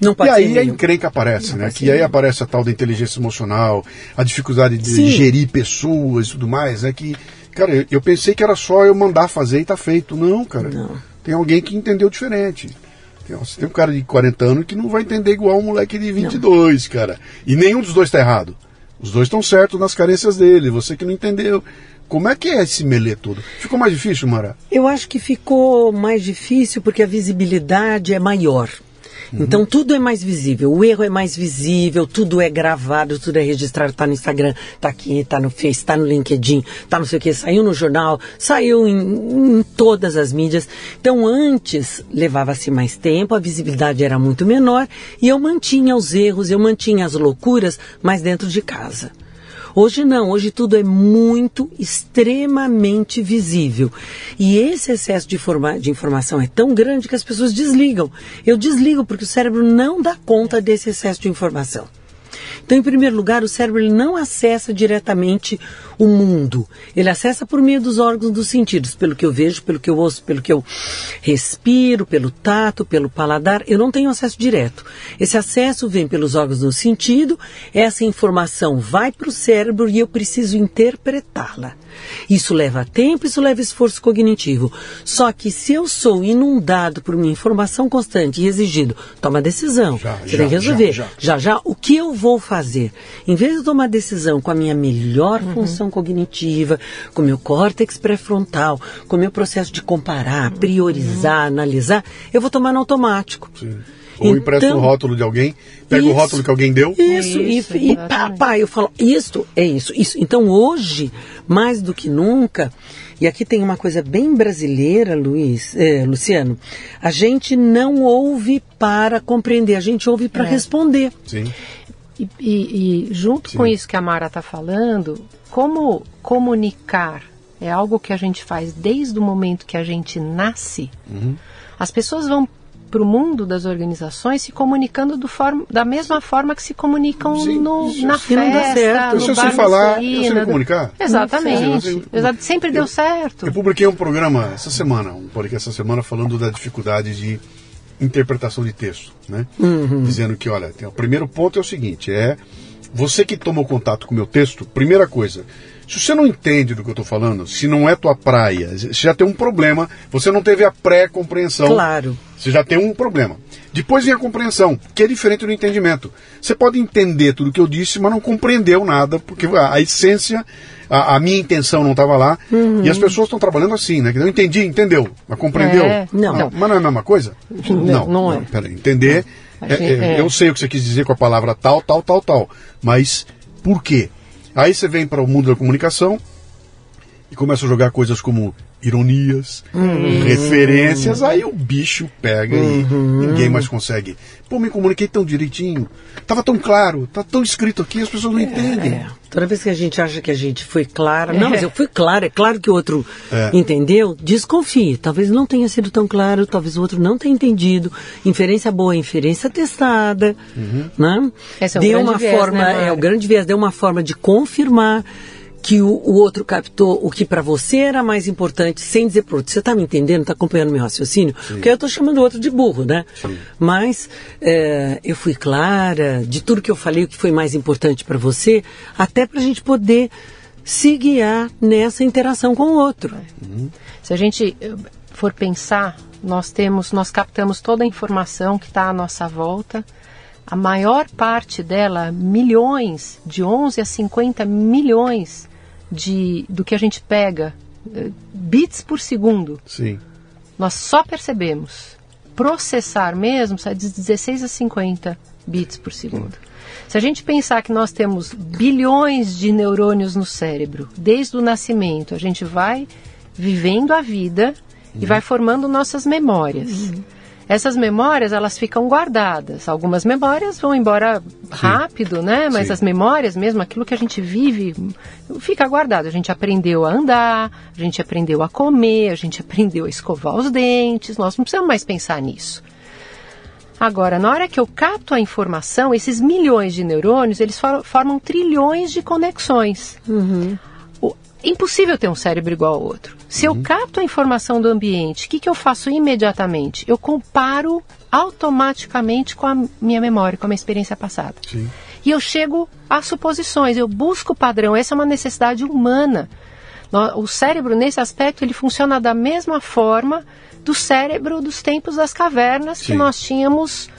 Não e aí a encrenca aparece, né? pode Que aí aparece a tal da inteligência emocional, a dificuldade de Sim. gerir pessoas e tudo mais, né? Que, cara, eu, eu pensei que era só eu mandar fazer e tá feito. Não, cara. Não. Tem alguém que entendeu diferente. Tem, você tem um cara de 40 anos que não vai entender igual um moleque de 22, cara. E nenhum dos dois tá errado. Os dois estão certos nas carências dele. Você que não entendeu. Como é que é esse melê todo? Ficou mais difícil, Mara? Eu acho que ficou mais difícil porque a visibilidade é maior. Então tudo é mais visível, o erro é mais visível, tudo é gravado, tudo é registrado, tá no Instagram, tá aqui, tá no Face, tá no LinkedIn, tá não sei o que, saiu no jornal, saiu em, em todas as mídias. Então antes levava-se mais tempo, a visibilidade era muito menor e eu mantinha os erros, eu mantinha as loucuras mais dentro de casa. Hoje não, hoje tudo é muito, extremamente visível. E esse excesso de, forma- de informação é tão grande que as pessoas desligam. Eu desligo porque o cérebro não dá conta desse excesso de informação. Então, em primeiro lugar, o cérebro ele não acessa diretamente o mundo. Ele acessa por meio dos órgãos dos sentidos, pelo que eu vejo, pelo que eu ouço, pelo que eu respiro, pelo tato, pelo paladar. Eu não tenho acesso direto. Esse acesso vem pelos órgãos do sentido, essa informação vai para o cérebro e eu preciso interpretá-la. Isso leva tempo, isso leva esforço cognitivo. Só que se eu sou inundado por uma informação constante e exigido, toma decisão. Já, Você já, tem que resolver. já, já, já, o que eu vou fazer? Em vez de tomar decisão com a minha melhor Uhum. função cognitiva, com o meu córtex pré-frontal, com o meu processo de comparar, Uhum. priorizar, analisar, eu vou tomar no automático. Sim. Ou empresta Então- o rótulo de alguém, pega o Isso. rótulo que alguém deu. Isso, Isso, e, e pá, eu falo, isto é isso, isso. Então hoje, mais do que nunca, e aqui tem uma coisa bem brasileira, Luiz, eh, Luciano, a gente não ouve para compreender, a gente ouve para É. responder. Sim. E, e- e junto Sim. com isso que a Mara está falando, como comunicar é algo que a gente faz desde o momento que a gente nasce, Uhum. as pessoas vão para o mundo das organizações se comunicando forma- da mesma forma que se comunicam Sim, no, isso- na isso não dá festa, certo. no Se eu bar sei falar, eu sei me comunicar. Exatamente. Sim, eu- Exato. Sempre deu certo. Eu publiquei um programa essa semana, um podcast essa semana falando da dificuldade de interpretação de texto, né? Dizendo que, olha, tem, o primeiro ponto é o seguinte, é você que toma o contato com o meu texto, primeira coisa, se você não entende do que eu estou falando, se não é tua praia, você já tem um problema, você não teve a pré-compreensão. Claro. Você já tem um problema. Depois vem a compreensão, que é diferente do entendimento. Você pode entender tudo que eu disse, mas não compreendeu nada, porque a, a essência, a, a minha intenção não estava lá. E as pessoas estão trabalhando assim, né? Que não entendi, entendeu, mas compreendeu. É, não. Mas não é a mesma coisa? Não, não é. Peraí, entender. É- é, é. Eu sei o que você quis dizer com a palavra tal, tal, tal, tal. Mas por quê? Aí você vem para o mundo da comunicação e começa a jogar coisas como ironias, referências, aí o bicho pega e ninguém mais consegue. Pô, me comuniquei tão direitinho, tava tão claro, tá tão escrito aqui, as pessoas não entendem. É, toda vez que a gente acha que a gente foi clara, não, mas eu fui clara, é claro que o outro entendeu, desconfie. Talvez não tenha sido tão claro, talvez o outro não tenha entendido. Inferência boa, inferência testada, né? Esse é um deu grande uma viés, forma, né, é o grande viés, deu uma forma de confirmar que o, o outro captou o que para você era mais importante, sem dizer pro outro, você está me entendendo, está acompanhando meu raciocínio? Porque eu estou chamando o outro de burro, né? Mas é, eu fui clara de tudo que eu falei, o que foi mais importante para você, até para a gente poder se guiar nessa interação com o outro. Se a gente eh, for pensar, nós temos, nós captamos toda a informação que está à nossa volta. A maior parte dela, milhões, de 11 a 50 milhões de, do que a gente pega, eh, bits por segundo, Sim. nós só percebemos. Processar mesmo sai de 16 a 50 bits por segundo. Se a gente pensar que nós temos bilhões de neurônios no cérebro, desde o nascimento, a gente vai vivendo a vida e vai formando nossas memórias. Essas memórias, elas ficam guardadas. Algumas memórias vão embora rápido, né? Mas Sim. as memórias mesmo, aquilo que a gente vive, fica guardado. A gente aprendeu a andar, a gente aprendeu a comer, a gente aprendeu a escovar os dentes. Nós não precisamos mais pensar nisso. Agora, na hora que eu capto a informação, esses milhões de neurônios, eles for- formam trilhões de conexões. O- impossível ter um cérebro igual ao outro. Se eu capto a informação do ambiente, o que, que eu faço imediatamente? Eu comparo automaticamente com a minha memória, com a minha experiência passada. Sim. E eu chego a suposições, eu busco o padrão. Essa é uma necessidade humana. O cérebro, nesse aspecto, ele funciona da mesma forma do cérebro dos tempos das cavernas que Sim. nós tínhamos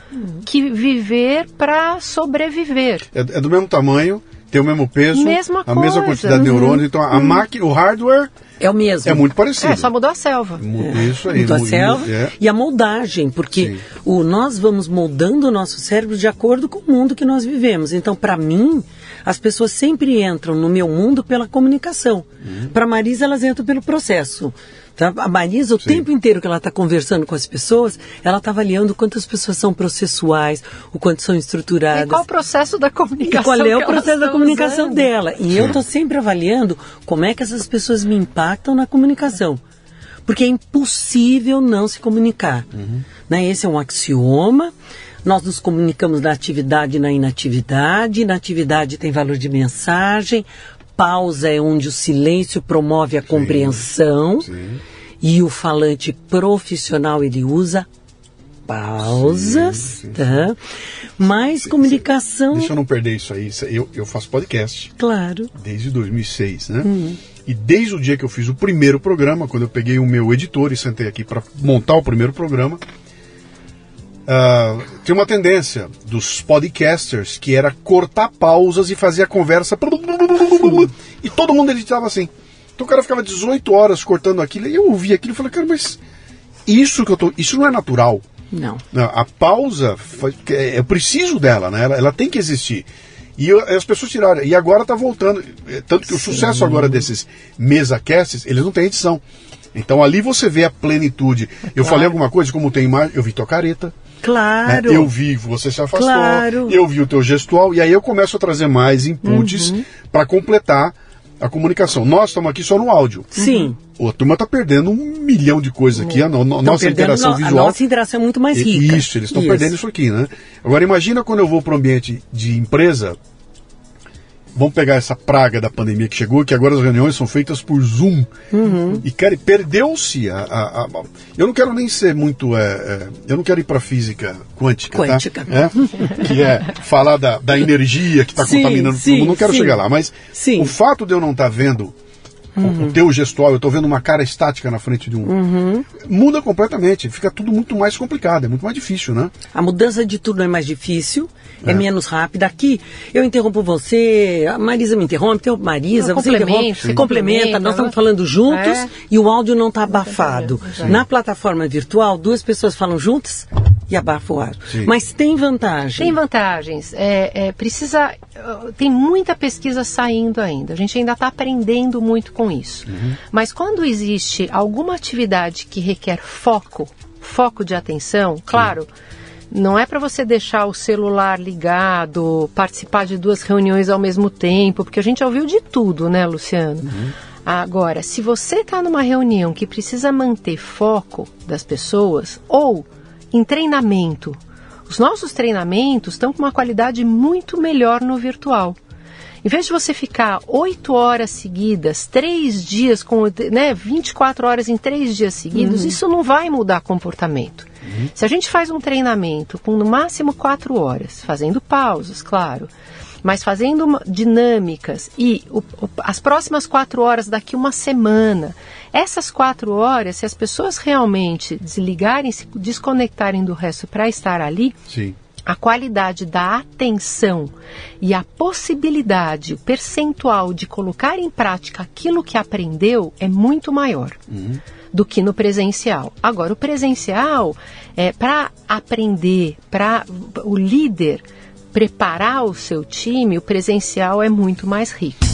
que viver para sobreviver. É, é do mesmo tamanho, tem o mesmo peso, Mesma a mesma coisa. quantidade de neurônios. Então a máquina, o hardware É o mesmo. é muito parecido. É, só mudou a selva. Mu- Isso aí. Muito a selva é. e a moldagem, porque Sim. o, nós vamos moldando o nosso cérebro de acordo com o mundo que nós vivemos. Então, para mim, as pessoas sempre entram no meu mundo pela comunicação. Uhum. Para Marisa, elas entram pelo processo. Tá? A Marisa, o Sim. tempo inteiro que ela está conversando com as pessoas, ela está avaliando o quanto as pessoas são processuais, o quanto são estruturadas. E qual o processo da comunicação? E qual é o processo da comunicação usando? dela? E eu estou sempre avaliando como é que essas pessoas me impactam na comunicação. Porque é impossível não se comunicar. Né? Esse é um axioma. Nós nos comunicamos na atividade e na inatividade. Na atividade tem valor de mensagem. Pausa é onde o silêncio promove a compreensão. Sim. E o falante profissional ele usa pausas, Sim, tá? Mas comunicação, Deixa eu não perder isso aí. Eu, eu faço podcast claro. desde 2006, né? E desde o dia que eu fiz o primeiro programa, quando eu peguei o meu editor e sentei aqui para montar o primeiro programa, Uh, tem uma tendência dos podcasters que era cortar pausas e fazer a conversa. E todo mundo editava assim. Então o cara ficava 18 horas cortando aquilo. E eu ouvi aquilo e falei, cara, mas isso que eu tô. Isso não é natural. Não. A pausa, é, eu preciso dela, né? Ela, ela tem que existir. E eu, as pessoas tiraram. E agora tá voltando. É, tanto que o Sim. sucesso agora desses mesa casts, eles não têm edição. Então ali você vê a plenitude. Eu claro. falei alguma coisa, como tem imagem, eu vi tua careta. Claro. Né? Eu vi, você se afastou. Claro. Eu vi o teu gestual. E aí eu começo a trazer mais inputs uhum. para completar a comunicação. Nós estamos aqui só no áudio. Sim. Uhum. A turma está perdendo um milhão de coisas aqui. A, no, nossa interação no, visual. A nossa interação é muito mais rica. Isso, eles estão perdendo isso aqui, né? Agora imagina quando eu vou para o ambiente de empresa, vamos pegar essa praga da pandemia que chegou, que agora as reuniões são feitas por Zoom. Uhum. E, cara, perdeu-se a, a, a, Eu não quero nem ser muito. É, é, eu não quero ir para física quântica, tá? quântica. Tá? É? que é falar da, da energia que está contaminando sim, todo mundo. Não quero sim. chegar lá. Mas sim. o fato de eu não estar tá vendo Uhum. O teu gestual, eu estou vendo uma cara estática na frente de um. Uhum. Muda completamente, fica tudo muito mais complicado, é muito mais difícil, né? A mudança de tudo é mais difícil, é, é menos rápida. Aqui, eu interrompo você, a Marisa me interrompe, interrompo Marisa, você interrompe, você complementa, nós estamos falando juntos é. e o áudio não está abafado. Na plataforma virtual, duas pessoas falam juntas e abafa o ar. Sim. Mas tem vantagem. Tem vantagens. É, é, precisa. Tem muita pesquisa saindo ainda. A gente ainda está aprendendo muito com isso. Uhum. Mas quando existe alguma atividade que requer foco, foco de atenção, claro. Uhum. Não é para você deixar o celular ligado, participar de duas reuniões ao mesmo tempo, porque a gente já ouviu de tudo, né, Luciano? Uhum. Agora, se você está numa reunião que precisa manter foco das pessoas, ou em treinamento. Os nossos treinamentos estão com uma qualidade muito melhor no virtual. Em vez de você ficar oito horas seguidas, três dias, com né, 24 horas em três dias seguidos, uhum. isso não vai mudar comportamento. Uhum. Se a gente faz um treinamento com no máximo quatro horas, fazendo pausas, claro, mas fazendo dinâmicas e o, o, as próximas quatro horas daqui uma semana. Essas quatro horas, se as pessoas realmente desligarem, se desconectarem do resto para estar ali, Sim. A qualidade da atenção e a possibilidade, o percentual de colocar em prática aquilo que aprendeu é muito maior. Uhum do que no presencial. Agora, o presencial, é, para aprender, para o líder preparar o seu time, o presencial é muito mais rico.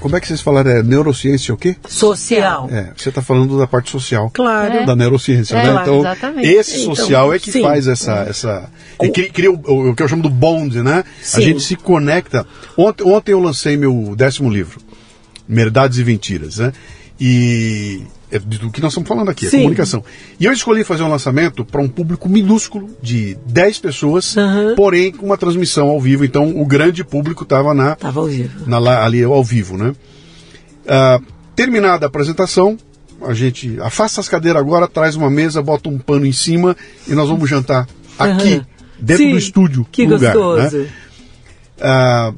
Como é que vocês falaram? É neurociência o quê? Social. É, você está falando da parte social. Claro. Da neurociência, é, né? Então, exatamente. esse então, social então, é que sim. faz essa. essa e cria, cria o, o, que eu chamo do bond, né? Sim. A gente se conecta. Ontem, ontem eu lancei meu décimo livro, Verdades e Mentiras, né? E é do que nós estamos falando aqui, a comunicação. E eu escolhi fazer um lançamento para um público minúsculo de 10 pessoas, uhum. porém com uma transmissão ao vivo. Então o grande público estava na, tava ao vivo. Na, ali ao vivo, né? Uh, terminada a apresentação, a gente afasta as cadeiras agora, traz uma mesa, bota um pano em cima e nós vamos jantar aqui, uhum. dentro Sim, do estúdio. Que lugar, né? gostoso. Né?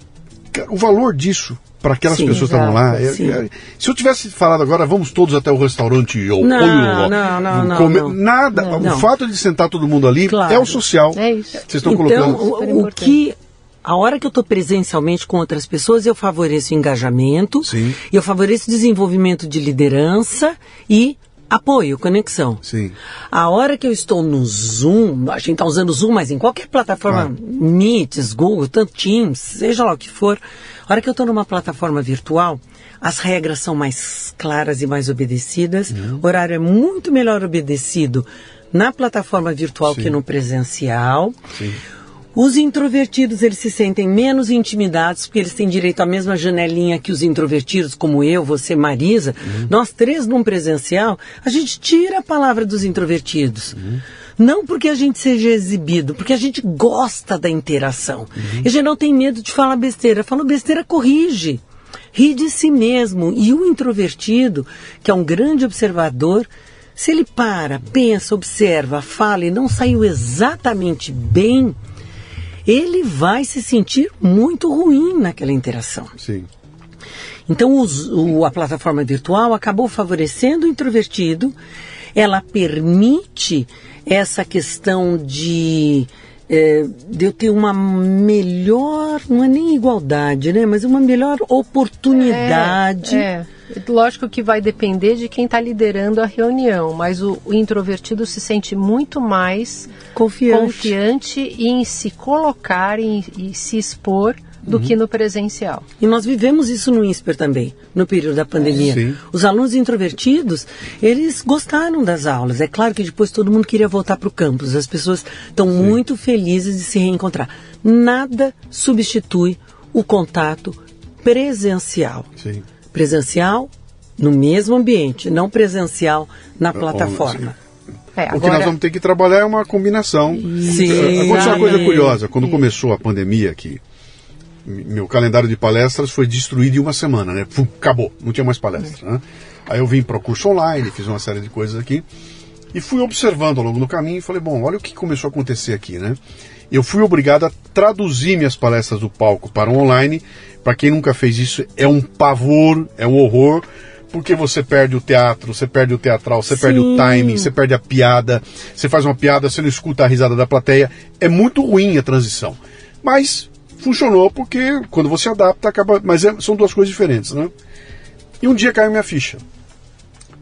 O valor disso para aquelas sim, pessoas que estavam lá. Eu, eu, se eu tivesse falado agora, vamos todos até o restaurante ou não, não, não, não, comer, não, nada. Não, o fato de sentar todo mundo ali claro. é o social. É isso. Vocês estão então, colocando. O, o que a hora que eu estou presencialmente com outras pessoas, eu favoreço o engajamento, Sim. eu favoreço o desenvolvimento de liderança e apoio, conexão. Sim. A hora que eu estou no Zoom, a gente está usando o Zoom, mas em qualquer plataforma, claro. Meets, Google, tanto Teams, seja lá o que for, a hora que eu estou numa plataforma virtual, as regras são mais claras e mais obedecidas, uhum. o horário é muito melhor obedecido na plataforma virtual Sim. que no presencial. Sim. Os introvertidos, eles se sentem menos intimidados, porque eles têm direito à mesma janelinha que os introvertidos, como eu, você, Marisa. Uhum. Nós três, num presencial, a gente tira a palavra dos introvertidos. Uhum. Não porque a gente seja exibido, porque a gente gosta da interação. Uhum. E a gente não tem medo de falar besteira. Falou besteira, corrige. Ri de si mesmo. E o introvertido, que é um grande observador, se ele para, pensa, observa, fala e não saiu exatamente bem, ele vai se sentir muito ruim naquela interação. Sim. Então os, o, a plataforma virtual acabou favorecendo o introvertido, ela permite essa questão de, é, de eu ter uma melhor, não é nem igualdade, né? Mas uma melhor oportunidade. É, é. Lógico que vai depender de quem está liderando a reunião, mas o, o, introvertido se sente muito mais confiante, confiante em se colocar e, e se expor do uhum. que no presencial. E nós vivemos isso no INSPER também, no período da pandemia. Sim. Os alunos introvertidos, eles gostaram das aulas. É claro que depois todo mundo queria voltar para o campus. As pessoas estão muito felizes de se reencontrar. Nada substitui o contato presencial. Sim. Presencial no mesmo ambiente, não presencial na plataforma. É, agora... O que nós vamos ter que trabalhar é uma combinação. Sim, Aconteceu uma coisa curiosa, quando começou a pandemia aqui, meu calendário de palestras foi destruído em uma semana, né? Fum, acabou, não tinha mais palestra. Né? Aí eu vim para o curso online, fiz uma série de coisas aqui e fui observando ao longo do caminho e falei, bom, olha o que começou a acontecer aqui, né? Eu fui obrigado a traduzir minhas palestras do palco para o online. Para quem nunca fez isso, é um pavor, é um horror, porque você perde o teatro, você perde o teatral, você Sim. perde o timing, você perde a piada, você faz uma piada, você não escuta a risada da plateia. É muito ruim a transição. Mas funcionou porque quando você adapta acaba. Mas é, são duas coisas diferentes, né? E um dia caiu minha ficha.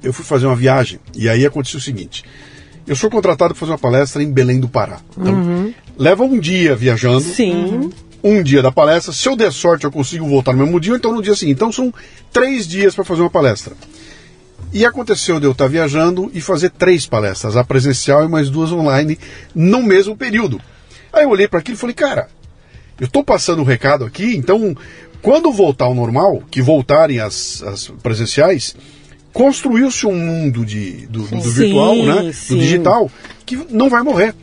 Eu fui fazer uma viagem e aí aconteceu o seguinte: eu sou contratado para fazer uma palestra em Belém do Pará. Então, uhum. leva um dia viajando. Sim. Um dia da palestra. Se eu der sorte, eu consigo voltar no mesmo dia, então no dia seguinte. Então são três dias para fazer uma palestra. E aconteceu de eu estar viajando e fazer três palestras, a presencial e mais duas online, no mesmo período. Aí eu olhei para aquilo e falei, cara, eu estou passando o recado aqui, então, quando voltar ao normal, que voltarem as, as presenciais, construiu-se um mundo de, do, do, virtual, né? Sim. Do digital, que não vai morrer.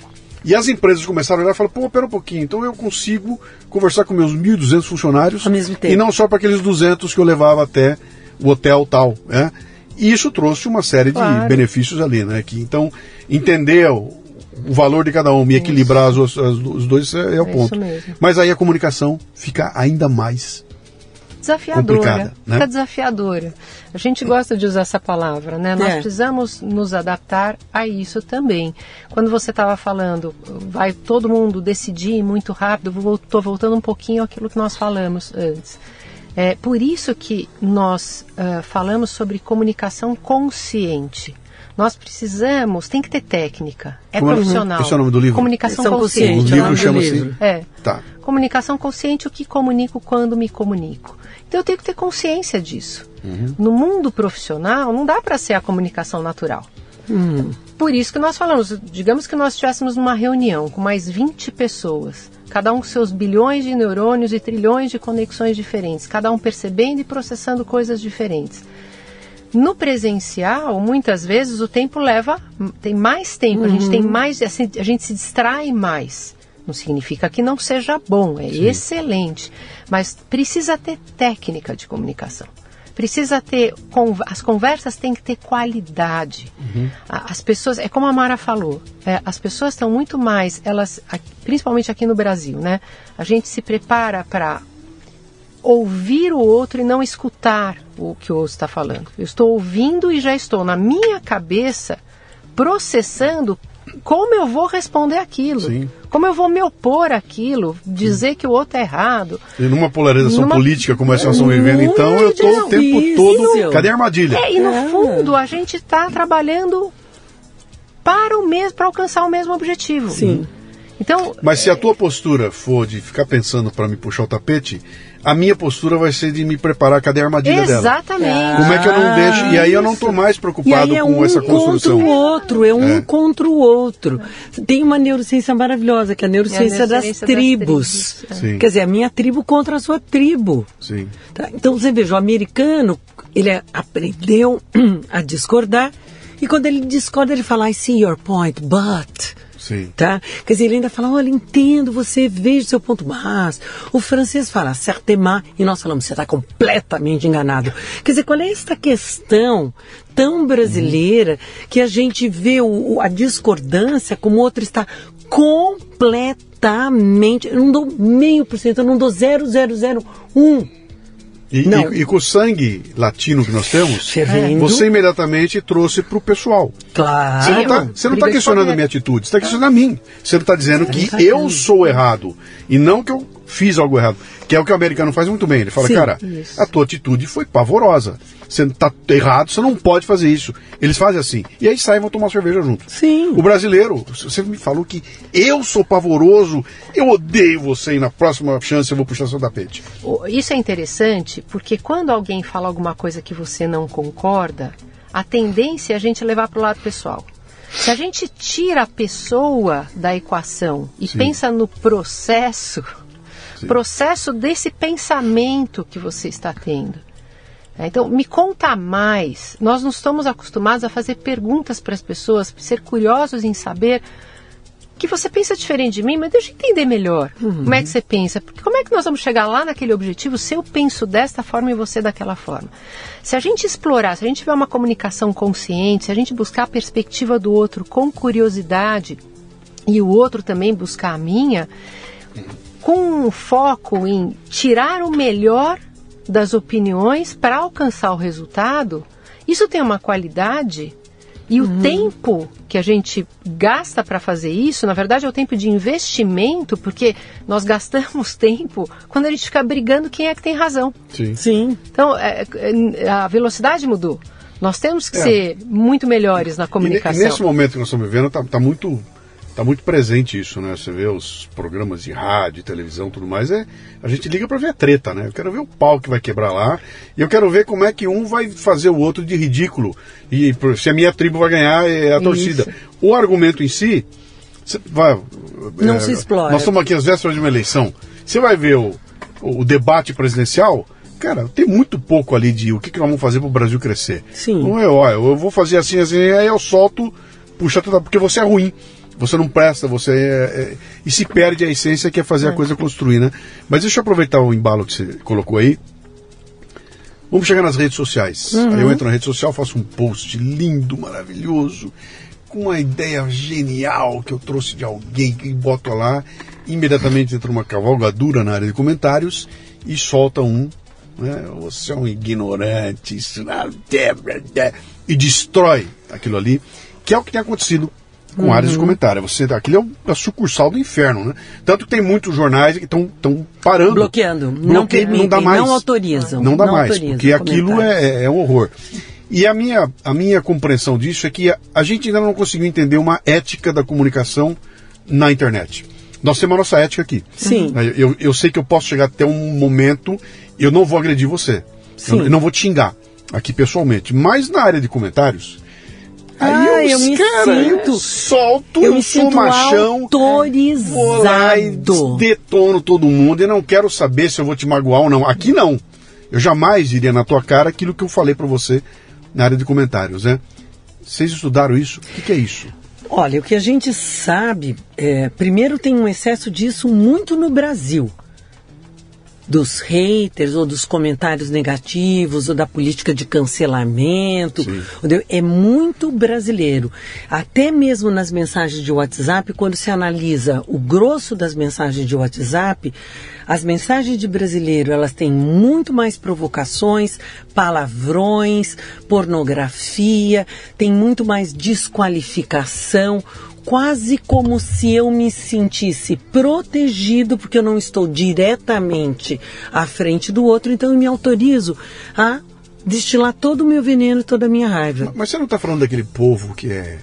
E as empresas começaram a olhar e falaram, pô, pera um pouquinho, então eu consigo conversar com meus 1.200 funcionários Ao mesmo tempo. e não só para aqueles 200 que eu levava até o hotel tal, né? E isso trouxe uma série claro. de benefícios ali, né? Que, então, entender o valor de cada um e equilibrar as, as, os dois é, é o é ponto. Mas aí a comunicação fica ainda mais desafiadora. Né? Fica desafiadora. A gente gosta de usar essa palavra, né? Nós é. precisamos nos adaptar a isso também. Quando você estava falando, vai todo mundo decidir muito rápido, estou voltando um pouquinho àquilo que nós falamos antes. É por isso que nós uh, falamos sobre comunicação consciente. Nós precisamos, tem que ter técnica, é Como profissional. Esse é o nome do livro? Comunicação São consciente. O livro chama assim? É. Tá. Comunicação consciente, o que comunico, quando me comunico. Então eu tenho que ter consciência disso. Uhum. No mundo profissional, não dá para ser a comunicação natural. Uhum. Por isso que nós falamos, digamos que nós estivéssemos numa reunião com mais 20 pessoas, cada um com seus bilhões de neurônios e trilhões de conexões diferentes, cada um percebendo e processando coisas diferentes. No presencial, muitas vezes o tempo leva, tem mais tempo, uhum. a gente tem uhum. mais, assim, a gente se distrai mais. Não significa que não seja bom, é Sim. excelente, mas precisa ter técnica de comunicação. Precisa ter, as conversas têm que ter qualidade. Uhum. As pessoas, é como a Mara falou, é, as pessoas estão muito mais, elas, principalmente aqui no Brasil, né? A gente se prepara para ouvir o outro e não escutar o que o outro está falando. Eu estou ouvindo e já estou na minha cabeça processando como eu vou responder aquilo, Sim. como eu vou me opor àquilo, dizer Sim. que o outro é errado. E numa polarização numa... política como essa nós estamos vivendo, então eu estou o tempo isso. todo. Cadê a armadilha? É, e no é. fundo a gente está trabalhando para o mesmo, para alcançar o mesmo objetivo. Sim. Então, Mas se a tua postura for de ficar pensando para me puxar o tapete, a minha postura vai ser de me preparar, cadê a armadilha dela? exatamente. Como é que eu não deixo? E aí eu não estou mais E preocupado aí é com um essa contra construção. o outro, é um É. contra o outro. Tem uma neurociência maravilhosa, que é a neurociência, É a neurociência das das tribos. tribos, é. Sim. Quer dizer, a minha tribo contra a sua tribo. Sim. Tá? Então você veja, o americano, ele é- aprendeu a discordar, e quando ele discorda, ele fala, I see your point, but... Sim. Tá? Quer dizer, ele ainda fala, olha, entendo, você veja o seu ponto, mas o francês fala certainement e nós falamos, você está completamente enganado. Quer dizer, qual é esta questão tão brasileira que a gente vê o- a discordância como o outro está completamente, eu não dou meio por cento, eu não dou 0,001. E, Não. e- e com o sangue latino que nós temos, Fervendo. você imediatamente trouxe para o pessoal. Claro. Você não está você não tá briga de questionando a minha atitude, você está questionando a mim. Você está dizendo que eu sou errado e não que eu fiz algo errado. Que é o que o americano faz muito bem. Ele fala, Sim, cara, isso. a tua atitude foi pavorosa. Você está errado, você não pode fazer isso. Eles fazem assim. E aí saem e vão tomar cerveja junto. Sim. O brasileiro, você me falou que eu sou pavoroso, eu odeio você e na próxima chance eu vou puxar seu tapete. Isso é interessante porque quando alguém fala alguma coisa que você não concorda, a tendência é a gente levar para o lado pessoal. Se a gente tira a pessoa da equação e Sim. pensa no processo, Sim. processo desse pensamento que você está tendo. É, Então, me conta mais. Nós não estamos acostumados a fazer perguntas para as pessoas, ser curiosos em saber que você pensa diferente de mim, mas deixa eu entender melhor como é que você pensa. Porque como é que nós vamos chegar lá naquele objetivo se eu penso desta forma e você daquela forma? Se a gente explorar, se a gente tiver uma comunicação consciente, se a gente buscar a perspectiva do outro com curiosidade e o outro também buscar a minha, com um foco em tirar o melhor das opiniões para alcançar o resultado, isso tem uma qualidade e o tempo que a gente gasta para fazer isso, na verdade, é o tempo de investimento, porque nós gastamos tempo quando a gente fica brigando quem é que tem razão. Sim. Sim. Então, é, é, a velocidade mudou. Nós temos que É. ser muito melhores na E, ne- e comunicação. nesse momento que nós estamos vivendo, tá, tá muito, tá muito presente isso, né? Você vê os programas de rádio, televisão, tudo mais, é, a gente liga para ver a treta, né? Eu quero ver o pau que vai quebrar lá, e eu quero ver como é que um vai fazer o outro de ridículo, e se a minha tribo vai ganhar é a torcida. O argumento em si, vai, Não é, se explora. Nós estamos aqui às vésperas de uma eleição. Você vai ver o, o debate presidencial, cara, tem muito pouco ali de o que, que nós vamos fazer para o Brasil crescer. Sim. Não é, ó, eu vou fazer assim, assim, aí eu solto, puxa tudo, porque você é ruim. Você não presta, você é, é- e se perde a essência que é fazer a coisa construir, né? Mas deixa eu aproveitar o embalo que você colocou aí. Vamos chegar nas redes sociais. Aí eu entro na rede social, faço um post lindo, maravilhoso, com uma ideia genial que eu trouxe de alguém que boto lá. Imediatamente entra uma cavalgadura na área de comentários e solta um. Né? Você é um ignorante, isso não é- e destrói aquilo ali, que é o que tem acontecido com áreas de comentário. Você, aquilo é o- a sucursal do inferno, né? Tanto que tem muitos jornais que estão parando. Bloqueando. Não permitem, dá mais. não autorizam. Não dá Não mais, porque aquilo comentários. é, é um horror. E a minha, a minha compreensão disso é que a, a gente ainda não conseguiu entender uma ética da comunicação na internet. Nós temos a nossa ética aqui. Sim. Eu, eu sei que eu posso chegar até um momento, eu não vou agredir você. Sim. Eu, eu não vou te xingar aqui pessoalmente. Mas na área de comentários. Aí eu me cara, eu sinto- solto, eu me sou sinto machão. Vou lá e autorizado. detono todo mundo e não quero saber se eu vou te magoar ou não. Aqui não. Eu jamais iria na tua cara aquilo que eu falei pra você na área de comentários, né? Vocês estudaram isso? O que, que é isso? Olha, o que a gente sabe, é, primeiro tem um excesso disso muito no Brasil. Dos haters ou dos comentários negativos ou da política de cancelamento. Sim. É muito brasileiro. Até mesmo nas mensagens de WhatsApp, quando se analisa o grosso das mensagens de WhatsApp, as mensagens de brasileiro elas têm muito mais provocações, palavrões, pornografia, tem muito mais desqualificação, quase como se eu me sentisse protegido, porque eu não estou diretamente à frente do outro, então eu me autorizo a destilar todo o meu veneno, toda a minha raiva. Mas você não está falando daquele povo que é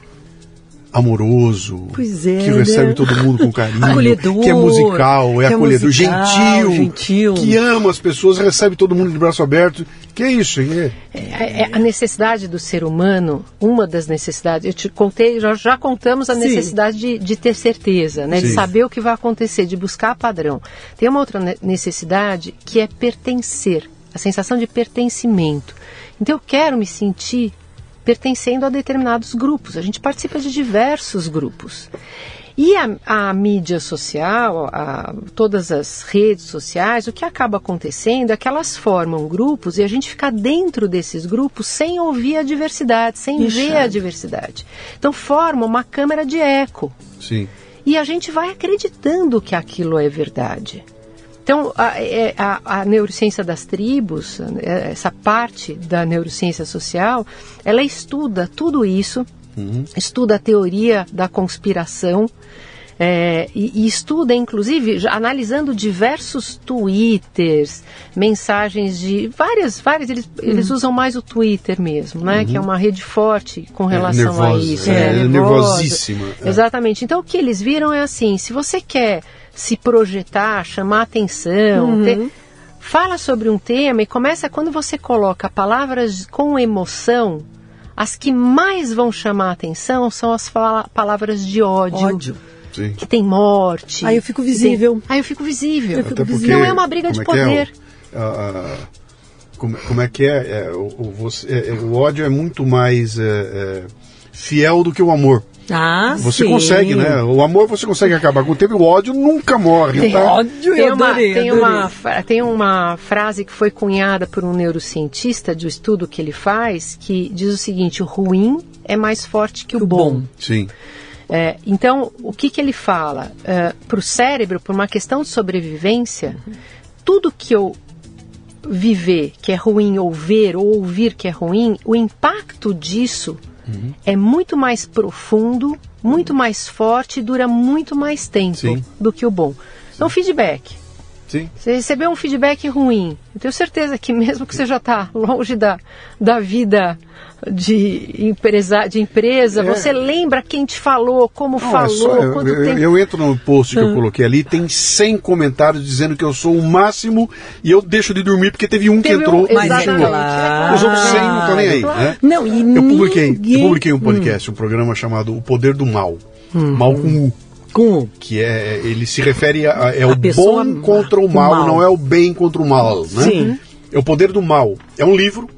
amoroso, Pois é, que né? recebe todo mundo com carinho, Acolhedor, que é musical, é é acolhedor, musical, gentil, gentil. que ama as pessoas, recebe todo mundo de braço aberto. Que é isso? É, É, é a necessidade do ser humano, uma das necessidades, eu te contei, já, já contamos a Sim. necessidade de, de ter certeza, né, de saber o que vai acontecer, de buscar padrão. Tem uma outra ne- necessidade que é pertencer, a sensação de pertencimento. Então eu quero me sentir pertencendo a determinados grupos. A gente participa de diversos grupos. E a, a mídia social, a- todas as redes sociais, o que acaba acontecendo é que elas formam grupos e a gente fica dentro desses grupos sem ouvir a diversidade, sem Ixi. ver a diversidade. Então forma uma câmara de eco sim. e a gente vai acreditando que aquilo é verdade. Então, a, é- a- a neurociência das tribos, é, essa parte da neurociência social, ela estuda tudo isso, estuda a teoria da conspiração, é, e, e estuda, inclusive, analisando diversos twitters, mensagens de várias, várias, eles, eles usam mais o Twitter mesmo, né? Que é uma rede forte com relação a nervosa, isso. é, né? é nervosa. nervosíssima, é. Exatamente. Então o que eles viram é assim: se você quer se projetar, chamar atenção, ter- fala sobre um tema e começa quando você coloca palavras com emoção. As que mais vão chamar atenção são as palavras de ódio, Ódio. Sim. que tem morte. Aí eu fico que tem- visível. Aí eu fico visível. Eu fico visível. Não é uma briga de é é poder. a- a- como, como é que é? É, o, o você- é, é, o ódio é muito mais é, é, fiel do que o amor. Ah, Você sim. consegue, né? O amor você consegue acabar com o tempo, o ódio nunca morre. Tá? Ódio, Tem eu uma, adorei, tem, adorei. uma, tem uma frase que foi cunhada por um neurocientista de um estudo que ele faz que diz o seguinte: o ruim é mais forte que o, O bom. bom. Sim. É, então, o que, que ele fala? Para o cérebro, por uma questão de sobrevivência, tudo que eu viver que é ruim, ou ver, ou ouvir que é ruim, o impacto disso é muito mais profundo, muito mais forte e dura muito mais tempo Sim. do que o bom. Então, feedback. Sim. Você recebeu um feedback ruim. Eu tenho certeza que mesmo que você já está longe da, da vida de empresa, de empresa É. você lembra quem te falou, como Não, é falou, só- eu, quanto eu- tempo. eu entro no post que eu coloquei ali, tem 100 comentários dizendo que eu sou o máximo e eu deixo de dormir porque teve um que Teve entrou um- e Mas é xingou. claro. Os outros 100 não estão nem aí. Né? Não, e Eu publiquei, eu ninguém- publiquei um podcast, um programa chamado O Poder do Mal. Uhum. Mal com U. Com Que é, ele se refere a, é A o pessoa bom contra o mal, mal. não é o bem contra o mal, né? Sim. É o poder do mal. É um livro,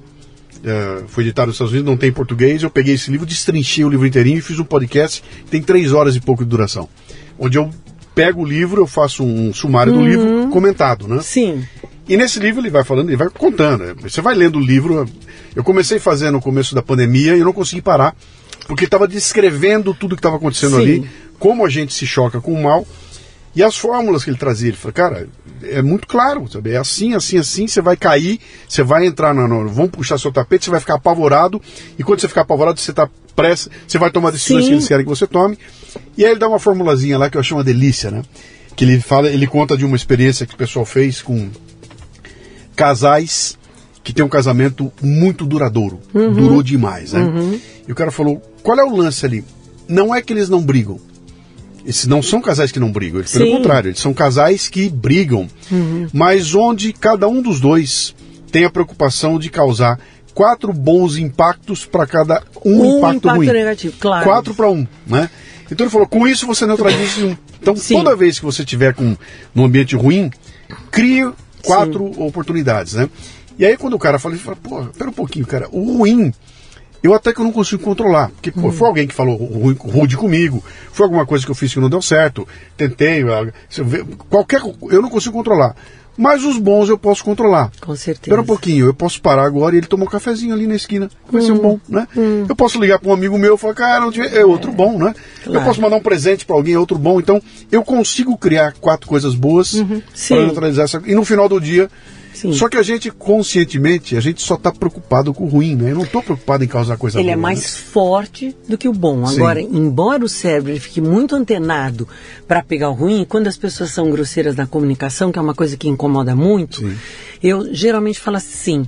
é, foi editado nos Estados Unidos, não tem em português. Eu peguei esse livro, destrinchei o livro inteirinho e fiz um podcast, tem três horas e pouco de duração. Onde eu pego o livro, eu faço um sumário do livro comentado, né? Sim. E nesse livro ele vai falando, ele vai contando. Você vai lendo o livro. Eu comecei a fazer no começo da pandemia e eu não consegui parar, porque estava descrevendo tudo que estava acontecendo Sim. ali, como a gente se choca com o mal e as fórmulas que ele trazia. Ele falou, cara, é muito claro, sabe? É assim, assim, assim, você vai cair, você vai entrar no, no- Vão puxar seu tapete, você vai ficar apavorado, e quando você ficar apavorado, você tá pressa, você vai tomar decisões Sim. que eles querem que você tome. E aí ele dá uma formulazinha lá que eu achei uma delícia, né? Que ele fala, ele conta de uma experiência que o pessoal fez com casais que tem um casamento muito duradouro. Durou demais, né? E o cara falou: qual é o lance ali? Não é que eles não brigam. Esses não são casais que não brigam, eles, pelo Sim. contrário, eles são casais que brigam, mas onde cada um dos dois tem a preocupação de causar quatro bons impactos para cada um, Um impacto, impacto ruim. negativo, claro. Quatro para um, né? Então ele falou, com isso você neutraliza um. Então Sim. toda vez que você tiver com num ambiente ruim, crie quatro oportunidades, né? E aí quando o cara fala, ele fala, pô, pera um pouquinho, cara, o ruim eu até que eu não consigo controlar. Porque pô, foi alguém que falou ru- rude comigo, foi alguma coisa que eu fiz que não deu certo, tentei, ah, qualquer eu não consigo controlar. Mas os bons eu posso controlar. Com certeza. Espera um pouquinho, eu posso parar agora e ele tomar um cafezinho ali na esquina. Vai ser um bom, né? Eu posso ligar para um amigo meu e falar, cara, é outro bom, né? Eu Claro. posso mandar um presente para alguém, é outro bom. Então, eu consigo criar quatro coisas boas Sim. para neutralizar essa. E no final do dia. Sim. Só que a gente, conscientemente, a gente só está preocupado com o ruim, né? Eu não estou preocupado em causar coisa Ele boa. é né? mais forte do que o bom. Sim. Agora, embora o cérebro fique muito antenado para pegar o ruim, quando as pessoas são grosseiras na comunicação, que é uma coisa que incomoda muito, Sim. eu geralmente falo assim: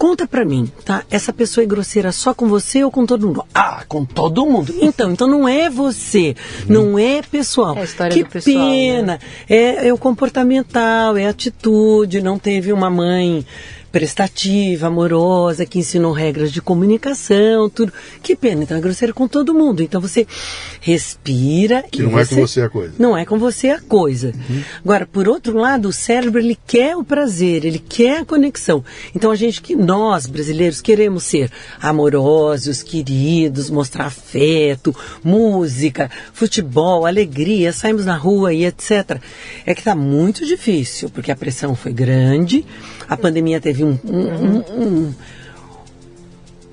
Conta pra mim, tá? Essa pessoa é grosseira só com você ou com todo mundo? Ah, com todo mundo. Então, então não é você, não é pessoal. É a história que do pessoal, pena. né? É, é o comportamental, é a atitude, não teve uma mãe prestativa, amorosa, que ensinou regras de comunicação, tudo. Que pena, então é grosseira com todo mundo. Então você respira Que não é com você a coisa. não é com você a coisa. Agora, por outro lado, o cérebro ele quer o prazer, ele quer a conexão. Então a gente que nós brasileiros queremos ser amorosos, queridos, mostrar afeto, música, futebol, alegria, saímos na rua e etc. É que está muito difícil porque a pressão foi grande, a pandemia teve um- um- um- um,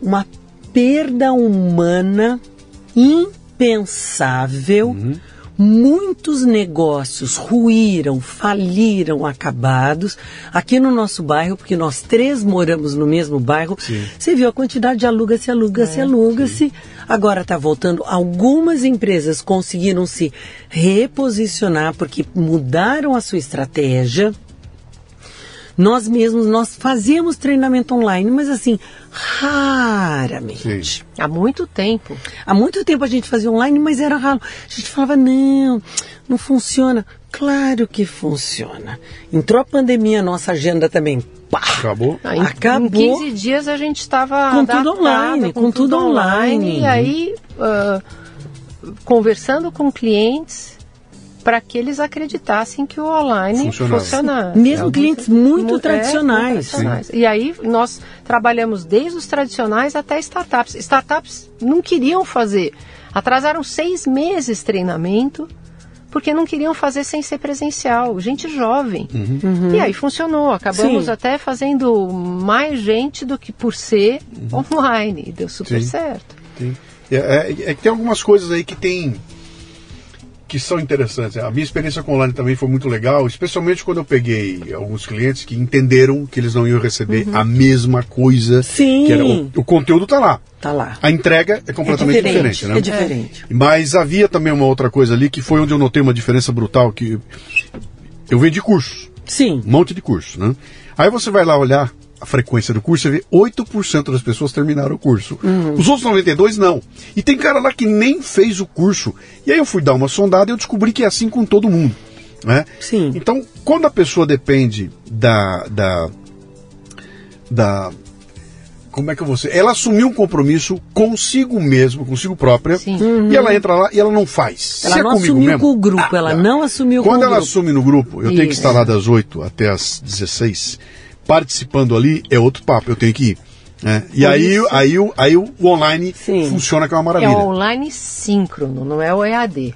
uma perda humana impensável. Muitos negócios ruíram, faliram, acabados. Aqui no nosso bairro, porque nós três moramos no mesmo bairro, você viu a quantidade de aluga-se, aluga-se, aluga-se. Agora está voltando. Algumas empresas conseguiram se reposicionar porque mudaram a sua estratégia. Nós mesmos, nós fazíamos treinamento online, mas assim, raramente. Sim. Há muito tempo. Há muito tempo a gente fazia online, mas era raro. A gente falava, não, não funciona. Claro que funciona. Entrou a pandemia, nossa agenda também, pá, Acabou? Ah, em, Acabou. Em 15 dias a gente estava Com tudo online, com tudo online. E aí, ah, conversando com clientes para que eles acreditassem que o online Funcionava. funcionasse. Mesmo clientes muito é, tradicionais. muito tradicionais. E aí nós trabalhamos desde os tradicionais até startups. Startups não queriam fazer. Atrasaram seis meses treinamento porque não queriam fazer sem ser presencial. Gente jovem. E aí funcionou. Acabamos Sim. até fazendo mais gente do que por ser online. E deu super Sim. certo. Tem. É, é- é que tem algumas coisas aí que tem que são interessantes. A minha experiência com online também foi muito legal, especialmente quando eu peguei alguns clientes que entenderam que eles não iam receber a mesma coisa. Sim. Era, o, o conteúdo está lá. Tá lá. A entrega é completamente diferente, né? É diferente. Mas havia também uma outra coisa ali que foi onde eu notei uma diferença brutal que eu vendi cursos, Sim. um monte de cursos, né? Aí você vai lá olhar a frequência do curso, você vê 8% das pessoas terminaram o curso. Os outros 92 não. E tem cara lá que nem fez o curso. E aí eu fui dar uma sondada e eu descobri que é assim com todo mundo. Né? Sim. Então, quando a pessoa depende da, da, da como é que eu vou ser? Ela assumiu um compromisso consigo mesmo, consigo própria, Sim. e ela entra lá e ela não faz. Ela Se é não comigo assumiu mesmo, com o grupo, ah, ela não assumiu Quando com o ela grupo. assume no grupo, eu tenho que Isso. estar lá das 8 até as 16, participando ali é outro papo, eu tenho que ir. né? E Por aí, isso- aí, o- aí o online Sim. funciona que é uma É maravilha. o online síncrono, não é o EAD.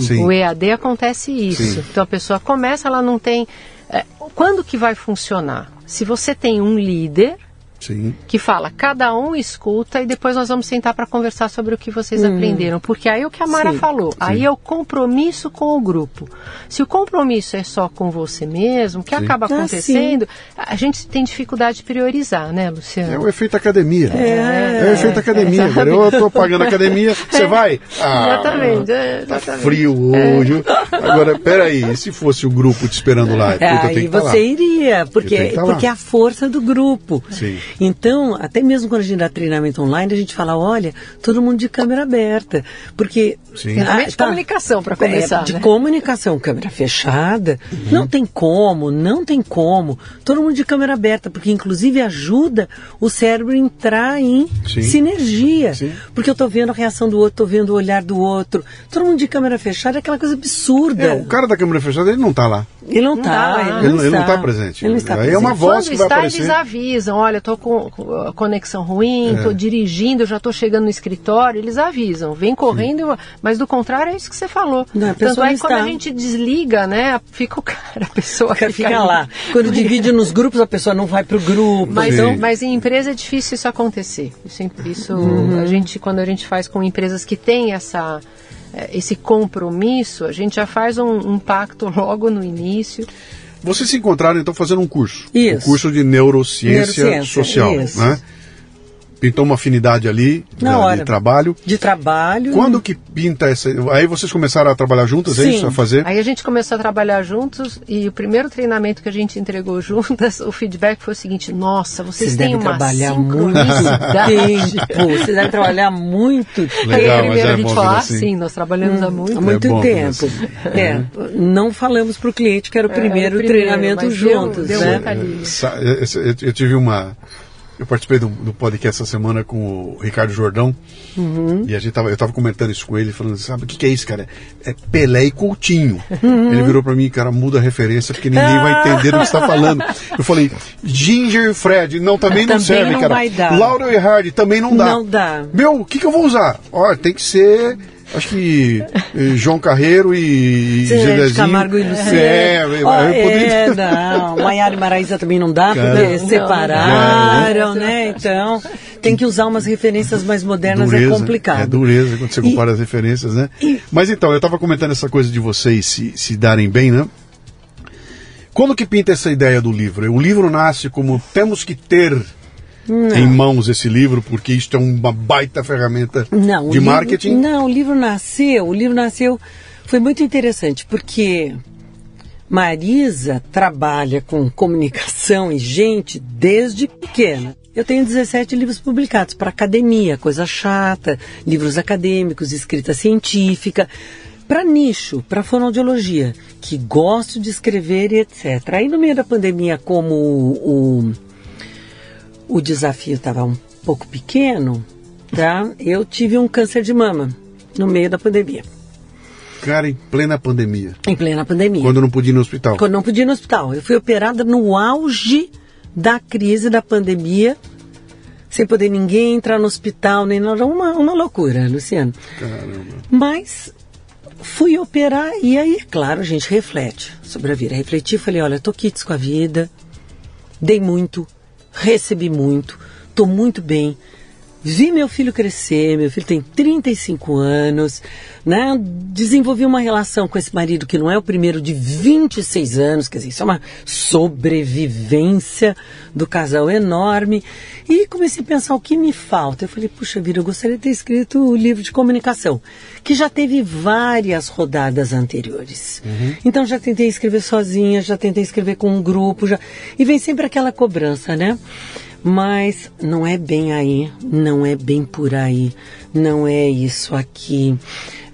Sim. O EAD acontece isso. Sim. Então a pessoa começa, ela não tem. é, quando que vai funcionar? Se você tem um líder Sim. que fala, cada um escuta e depois nós vamos sentar para conversar sobre o que vocês aprenderam. Porque aí é o que a Mara Sim. falou, aí é o compromisso com o grupo. Se o compromisso é só com você mesmo, o que Sim. acaba Ah, acontecendo, a gente tem dificuldade de priorizar, né, É Luciano? o efeito academia. É. É o efeito academia. Agora eu tô pagando academia, você vai? Ah, Exatamente, é, Tá exatamente. frio hoje. Agora, peraí, e se fosse o grupo te esperando lá? Tenho Aí que tá lá. você iria, Eu porque, tá lá. porque é a força do grupo. Sim. Então, até mesmo quando a gente dá treinamento online, a gente fala, olha, todo mundo de câmera aberta. Porque. Sim. Treinamento de comunicação, pra começar, É, de né? comunicação, câmera fechada. Uhum. Não tem como, não tem como. Todo mundo de câmera aberta, porque inclusive ajuda o cérebro a entrar em Sim. sinergia. Sim. Porque eu tô vendo a reação do outro, tô vendo o olhar do outro. Todo mundo de câmera fechada é aquela coisa absurda. É, o cara da câmera fechada, ele não tá lá. Ele não, Não tá, ele não, está. tá presente. Ele não está Aí é presente. uma voz Quando que vai está, aparecer. eles avisam, olha, estou com com conexão ruim, É. estou dirigindo, já estou chegando no escritório, eles avisam, vem correndo, mas do contrário é isso que você falou. Não, Tanto é que quando a gente desliga, né, fica o cara, a pessoa Fica, fica, lá. Quando divide nos grupos, a pessoa não vai pro grupo. Mas, Sim. mas em empresa é difícil isso acontecer. Isso, isso Uhum. a gente, quando a gente faz com empresas que têm essa, eh, esse compromisso, a gente já faz um, um pacto logo no início. Vocês se encontraram, então, fazendo um curso. Isso. Um curso de neurociência, Neurociência, social. isso. Né? Pintou uma afinidade ali Na da- hora. de trabalho. De trabalho. Quando que pinta essa. Aí vocês começaram a trabalhar juntas, é Sim. isso? A fazer? Aí a gente começou a trabalhar juntos e o primeiro treinamento que a gente entregou juntas, o feedback foi o seguinte: nossa, vocês, Vocês têm uma trabalhar muito tempo. Vocês devem trabalhar muito Legal, mas primeiro é a gente falou, ah, assim. sim, nós trabalhamos há muito Há muito ver tempo. assim. É, não falamos para o cliente que era o primeiro, É, o primeiro, treinamento juntos, deu né? eu- eu tive uma. Eu participei do, do podcast essa semana com o Ricardo Jordão. Uhum. E a gente tava, eu tava comentando isso com ele, falando, sabe o que, que é isso, cara? É Pelé e Coutinho. Uhum. Ele virou pra mim, cara, muda a referência, porque ninguém vai entender o que você tá falando. Eu falei, Ginger e Fred, não, também não Também serve, não cara. vai dar. Laura e Hardy, também não dá. Não dá. Meu, o que, que eu vou usar? Ó, tem que ser. Acho que eh, João Carreiro e Gedezinho. Camargo e Luciano. É, eu Ó, poderia- é, não. Maiara e Maraísa também não dá, Cara. porque Não, separaram, não, não. né? Então, tem que usar umas referências mais modernas, é complicado. É dureza quando você compara as referências, né? Mas então, eu estava comentando essa coisa de vocês se, se darem bem, né? Quando que pinta essa ideia do livro? O livro nasce como temos que ter em mãos esse livro, porque isto é uma baita ferramenta Não, de livro- marketing. não, o livro nasceu, o livro nasceu, foi muito interessante, porque Marisa trabalha com comunicação e gente desde pequena. Eu tenho 17 livros publicados para academia, coisa chata, livros acadêmicos, escrita científica, para nicho, para fonoaudiologia, que gosto de escrever e etc. Aí no meio da pandemia, como o- o o desafio estava um pouco pequeno, tá? Eu tive um câncer de mama no meio da pandemia, Cara, em plena pandemia. em plena pandemia. Quando não podia ir no hospital. Quando não podia ir no hospital. Eu fui operada no auge da crise da pandemia, sem poder ninguém entrar no hospital, nem nada. Uma, uma loucura, Luciano. Caramba. Mas fui operar e aí, claro, a gente reflete sobre a vida. Refleti e falei, olha, tô quites com a vida, dei muito, recebi muito, tô muito bem. Vi meu filho crescer, meu filho tem 35 anos, né? Desenvolvi uma relação com esse marido que não é o primeiro de 26 anos, quer dizer, isso é uma sobrevivência do casal enorme. E comecei a pensar o que me falta. Eu falei, puxa vida, eu gostaria de ter escrito o livro de comunicação, que já teve várias rodadas anteriores. Então já tentei escrever sozinha, já tentei escrever com um grupo, já... e vem sempre aquela cobrança, né? Mas não é bem aí, não é bem por aí, não é isso aqui.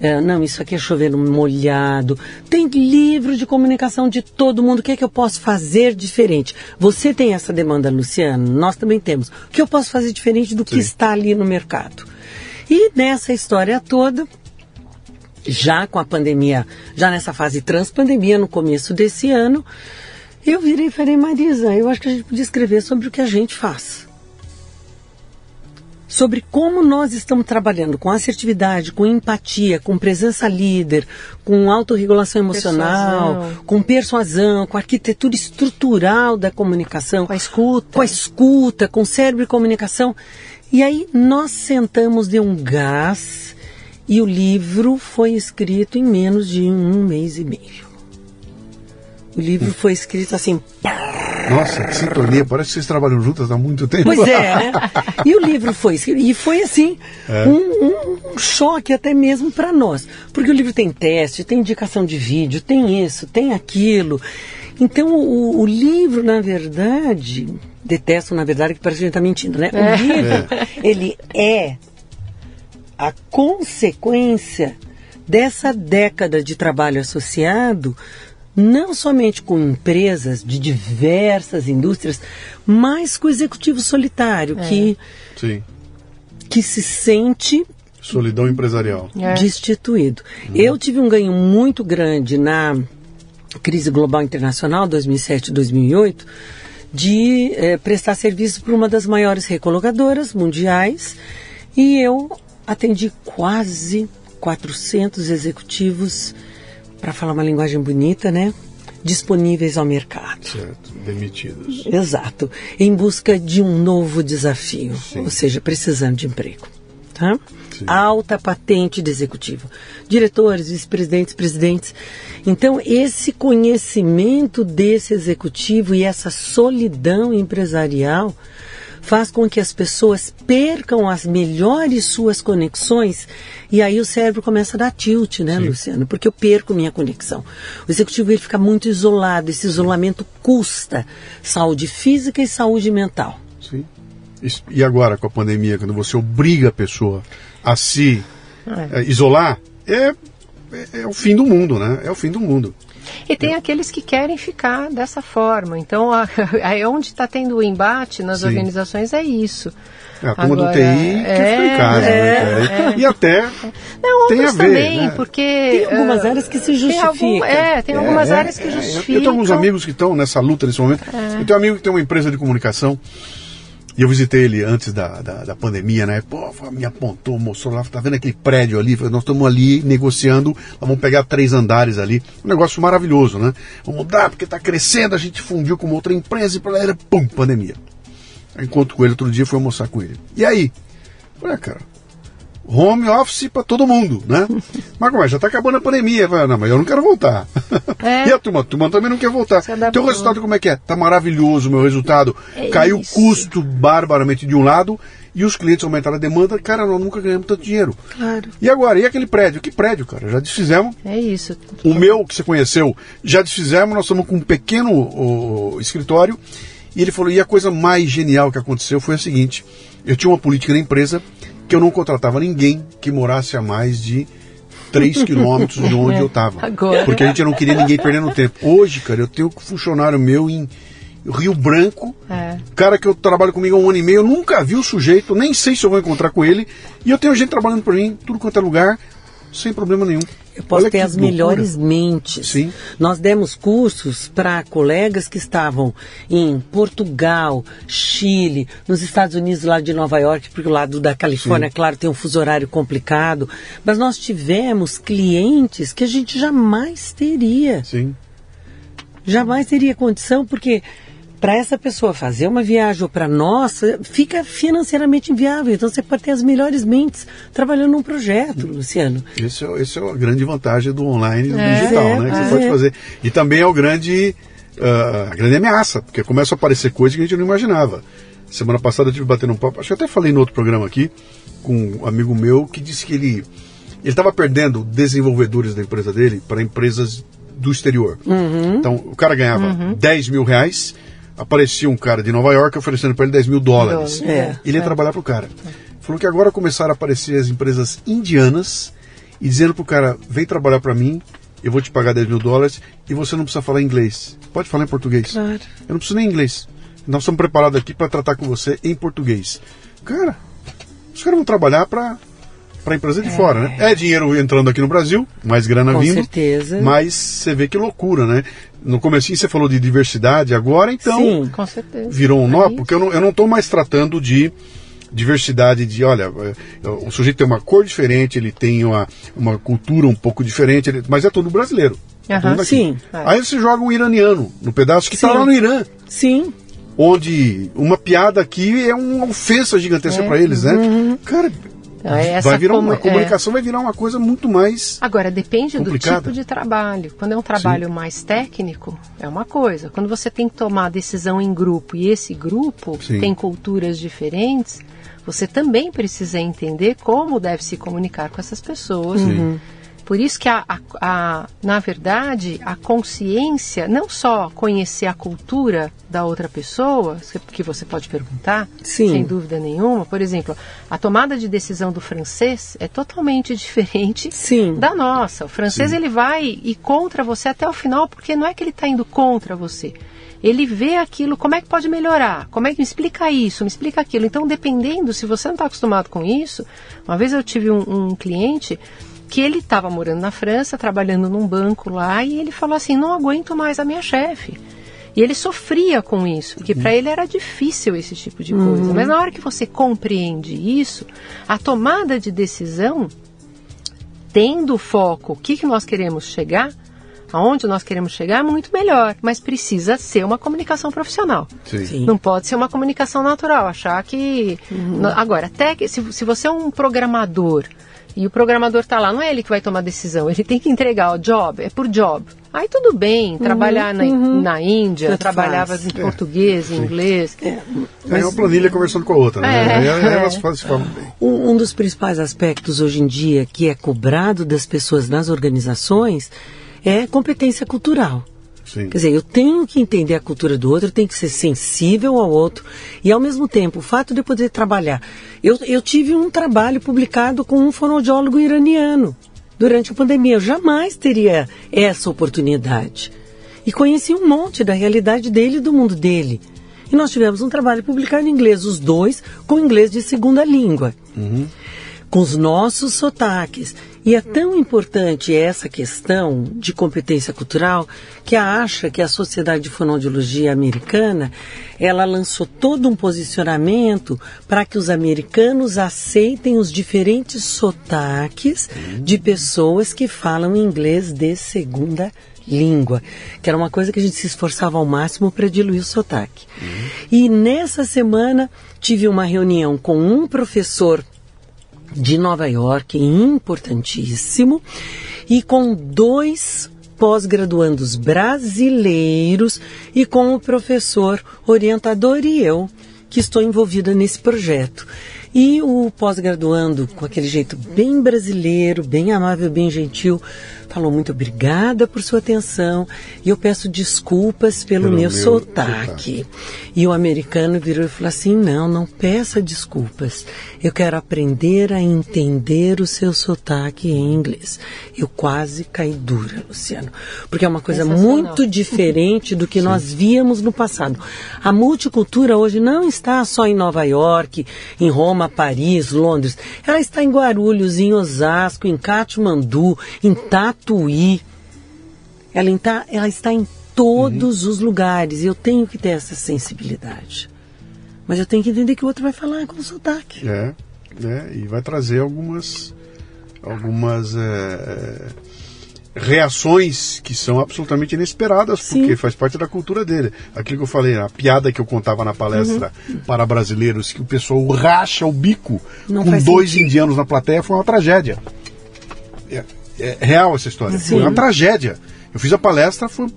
É, não, isso aqui é chover molhado. Tem livro de comunicação de todo mundo. O que é que eu posso fazer diferente? Você tem essa demanda, Luciano? Nós também temos. O que eu posso fazer diferente do que Sim. está ali no mercado? E nessa história toda, já com a pandemia, já nessa fase transpandemia, no começo desse ano, eu virei e falei, Marisa, eu acho que a gente podia escrever sobre o que a gente faz. Sobre como nós estamos trabalhando com assertividade, com empatia, com presença líder, com autorregulação emocional, Persuasão. com persuasão, com arquitetura estrutural da comunicação, Com a escuta. com a escuta, com cérebro e comunicação. E aí nós sentamos de um gás e o livro foi escrito em menos de um mês e meio. O livro foi escrito assim, Nossa, que sintonia. Parece que vocês trabalham juntas há muito tempo. Pois é, né? E o livro foi escrito, e foi assim, É. um, um- um choque até mesmo para nós. Porque o livro tem teste, tem indicação de vídeo, tem isso, tem aquilo. Então o, o livro, na verdade, detesto na verdade que parece que a gente está mentindo, né? O livro, ele é a consequência dessa década de trabalho associado, não somente com empresas de diversas indústrias, mas com o executivo solitário, que, Sim. que se sente Solidão empresarial. É. destituído. Eu tive um ganho muito grande na crise global internacional 2007-2008 de eh, prestar serviço para uma das maiores recolocadoras mundiais e eu atendi quase 400 executivos para falar uma linguagem bonita, né? Disponíveis ao mercado. Certo. Demitidos. Exato. Em busca de um novo desafio, Sim. ou seja, precisando de emprego. Tá? Sim. Alta patente de executivo. Diretores, vice-presidentes, presidentes. Então, esse conhecimento desse executivo e essa solidão empresarial faz com que as pessoas percam as melhores suas conexões e aí o cérebro começa a dar tilt, né, Sim. Luciano? Porque eu perco minha conexão. O executivo ele fica muito isolado, esse isolamento custa saúde física e saúde mental. Sim. E agora com a pandemia, quando você obriga a pessoa a se é. É, isolar, é, é, é o fim do mundo, né? É o fim do mundo. E tem aqueles que querem ficar dessa forma. Então, aí onde está tendo o embate nas Sim. organizações é isso. É, a turma Agora, do TI é, quer ficar em casa, né, é, né, E até Não, tem a ver, também, né? porque... Tem algumas uh, áreas que se justificam. Tem algum, é, tem algumas áreas que justificam. Eu, eu tenho alguns amigos que estão nessa luta nesse momento. Eu tenho um amigo que tem uma empresa de comunicação e eu visitei ele antes da, da, da, pandemia, né? Pô, me apontou, mostrou lá, tá vendo aquele prédio ali? Nós estamos ali negociando, vamos pegar três andares ali. Um negócio maravilhoso, né? Vamos mudar, porque tá crescendo, a gente fundiu com outra empresa e era pum, pandemia. encontro com ele outro dia, fui almoçar com ele. E aí? Falei, ah, cara, home office para todo mundo, né? Mas como é? Já está acabando a pandemia. Falei, não, mas eu não quero voltar. É. e a turma? A turma também não quer voltar. Então o resultado como é que é? Tá maravilhoso o meu resultado. É Caiu o custo barbaramente de um lado e os clientes aumentaram a demanda. Cara, nós nunca ganhamos tanto dinheiro. Claro. E agora? E aquele prédio? Que prédio, cara? Já desfizemos. É isso. O meu, que você conheceu, já desfizemos. Nós estamos com um pequeno escritório. E ele falou, e a coisa mais genial que aconteceu foi a seguinte. Eu tinha uma política na empresa que eu não contratava ninguém que morasse a mais de 3 quilômetros de onde eu estava. Porque a gente não queria ninguém perdendo tempo. Hoje, cara, eu tenho um funcionário meu em Rio Branco, é. cara que eu trabalho comigo há um ano e meio, eu nunca vi o sujeito, nem sei se eu vou encontrar com ele, e eu tenho gente trabalhando para mim, tudo quanto é lugar, sem problema nenhum. Eu posso Olha ter as loucura. melhores mentes. Sim. Nós demos cursos para colegas que estavam em Portugal, Chile, nos Estados Unidos, lá de Nova York, porque o lado da Califórnia, Sim. claro, tem um fuso horário complicado. Mas nós tivemos clientes que a gente jamais teria. Sim. Jamais teria condição, porque para essa pessoa fazer uma viagem ou para nós, fica financeiramente inviável. Então você pode ter as melhores mentes trabalhando num projeto, Luciano. Esse é, esse é a grande vantagem do online e do é, digital, é, né? Que é. você pode fazer. E também é o grande, uh, a grande ameaça, porque começa a aparecer coisas que a gente não imaginava. Semana passada eu tive batendo um papo, acho que até falei no outro programa aqui, com um amigo meu que disse que ele ele estava perdendo desenvolvedores da empresa dele para empresas do exterior. Uhum. Então o cara ganhava uhum. 10 mil reais aparecia um cara de Nova York oferecendo para ele 10 mil dólares. É, ele ia é. trabalhar para o cara. Falou que agora começaram a aparecer as empresas indianas e dizendo para o cara: vem trabalhar para mim, eu vou te pagar 10 mil dólares e você não precisa falar inglês. Pode falar em português. Claro. Eu não preciso nem inglês. Nós estamos preparados aqui para tratar com você em português. Cara, os caras vão trabalhar para para a empresa de é. fora, né? É dinheiro entrando aqui no Brasil, mais grana Com vindo. certeza. Mas você vê que loucura, né? No começo você falou de diversidade, agora então Sim, com certeza. virou um nó, porque eu não, eu não tô mais tratando de diversidade de, olha, é, o sujeito tem uma cor diferente, ele tem uma, uma cultura um pouco diferente, ele, mas é todo brasileiro. Uhum, sim. É. Aí você joga um iraniano no pedaço que está lá no Irã. Sim. Onde uma piada aqui é uma ofensa gigantesca é. para eles, né? Uhum. Cara, então, vai virar uma, a comunicação é... vai virar uma coisa muito mais. Agora, depende complicada. do tipo de trabalho. Quando é um trabalho Sim. mais técnico, é uma coisa. Quando você tem que tomar decisão em grupo e esse grupo Sim. tem culturas diferentes, você também precisa entender como deve se comunicar com essas pessoas. Uhum. Por isso que, a, a, a, na verdade, a consciência, não só conhecer a cultura da outra pessoa, que você pode perguntar, Sim. sem dúvida nenhuma. Por exemplo, a tomada de decisão do francês é totalmente diferente Sim. da nossa. O francês Sim. ele vai ir contra você até o final, porque não é que ele está indo contra você ele vê aquilo, como é que pode melhorar? Como é que me explica isso, me explica aquilo? Então, dependendo, se você não está acostumado com isso, uma vez eu tive um, um cliente que ele estava morando na França, trabalhando num banco lá, e ele falou assim: não aguento mais a minha chefe. E ele sofria com isso, porque para ele era difícil esse tipo de coisa. Uhum. Mas na hora que você compreende isso, a tomada de decisão, tendo foco, o que, que nós queremos chegar, aonde nós queremos chegar, é muito melhor. Mas precisa ser uma comunicação profissional. Sim. Sim. Não pode ser uma comunicação natural. Achar que. Uhum. Agora, até que, se, se você é um programador E o programador está lá, não é ele que vai tomar decisão, ele tem que entregar o job, é por job. Aí tudo bem, trabalhar na, na Índia, Tanto trabalhava faz. em português, em inglês. É uma planilha conversando com a outra, né? É, é. Elas fazem, se falam bem. Um, um dos principais aspectos hoje em dia que é cobrado das pessoas nas organizações é competência cultural. Sim. Quer dizer, eu tenho que entender a cultura do outro, eu tenho que ser sensível ao outro e, ao mesmo tempo, o fato de eu poder trabalhar. Eu, eu tive um trabalho publicado com um fonoaudiólogo iraniano durante a pandemia. Eu jamais teria essa oportunidade. E conheci um monte da realidade dele e do mundo dele. E nós tivemos um trabalho publicado em inglês, os dois com inglês de segunda língua com os nossos sotaques. E é tão importante essa questão de competência cultural que a acha que a Sociedade de Fonoaudiologia Americana, ela lançou todo um posicionamento para que os americanos aceitem os diferentes sotaques de pessoas que falam inglês de segunda língua, que era uma coisa que a gente se esforçava ao máximo para diluir o sotaque. E nessa semana tive uma reunião com um professor de Nova York, importantíssimo, e com dois pós-graduandos brasileiros e com o professor orientador e eu, que estou envolvida nesse projeto. E o pós-graduando, com aquele jeito bem brasileiro, bem amável, bem gentil, falou muito obrigada por sua atenção e eu peço desculpas pelo, Pelo meu, meu sotaque. E o americano virou e falou assim: não, não peça desculpas. Eu quero aprender a entender o seu sotaque em inglês. Eu quase caí dura, Luciano, porque é uma coisa muito diferente do que nós víamos no passado. A multicultura hoje não está só em Nova York, em Roma, Paris, Londres. Ela está em Guarulhos, em Osasco, em Katmandu, em Tatuí. Ela está, ela está em todos os lugares. E eu tenho que ter essa sensibilidade. Mas eu tenho que entender que o outro vai falar com sotaque. É, né? E vai trazer algumas, algumas é, é, reações que são absolutamente inesperadas, Sim. porque faz parte da cultura dele. Aquilo que eu falei, a piada que eu contava na palestra Uhum. para brasileiros, que o pessoal racha o bico Não com dois sentido. indianos na plateia, foi uma tragédia. É, real essa história. Foi Sim. uma tragédia. Eu fiz a palestra, foi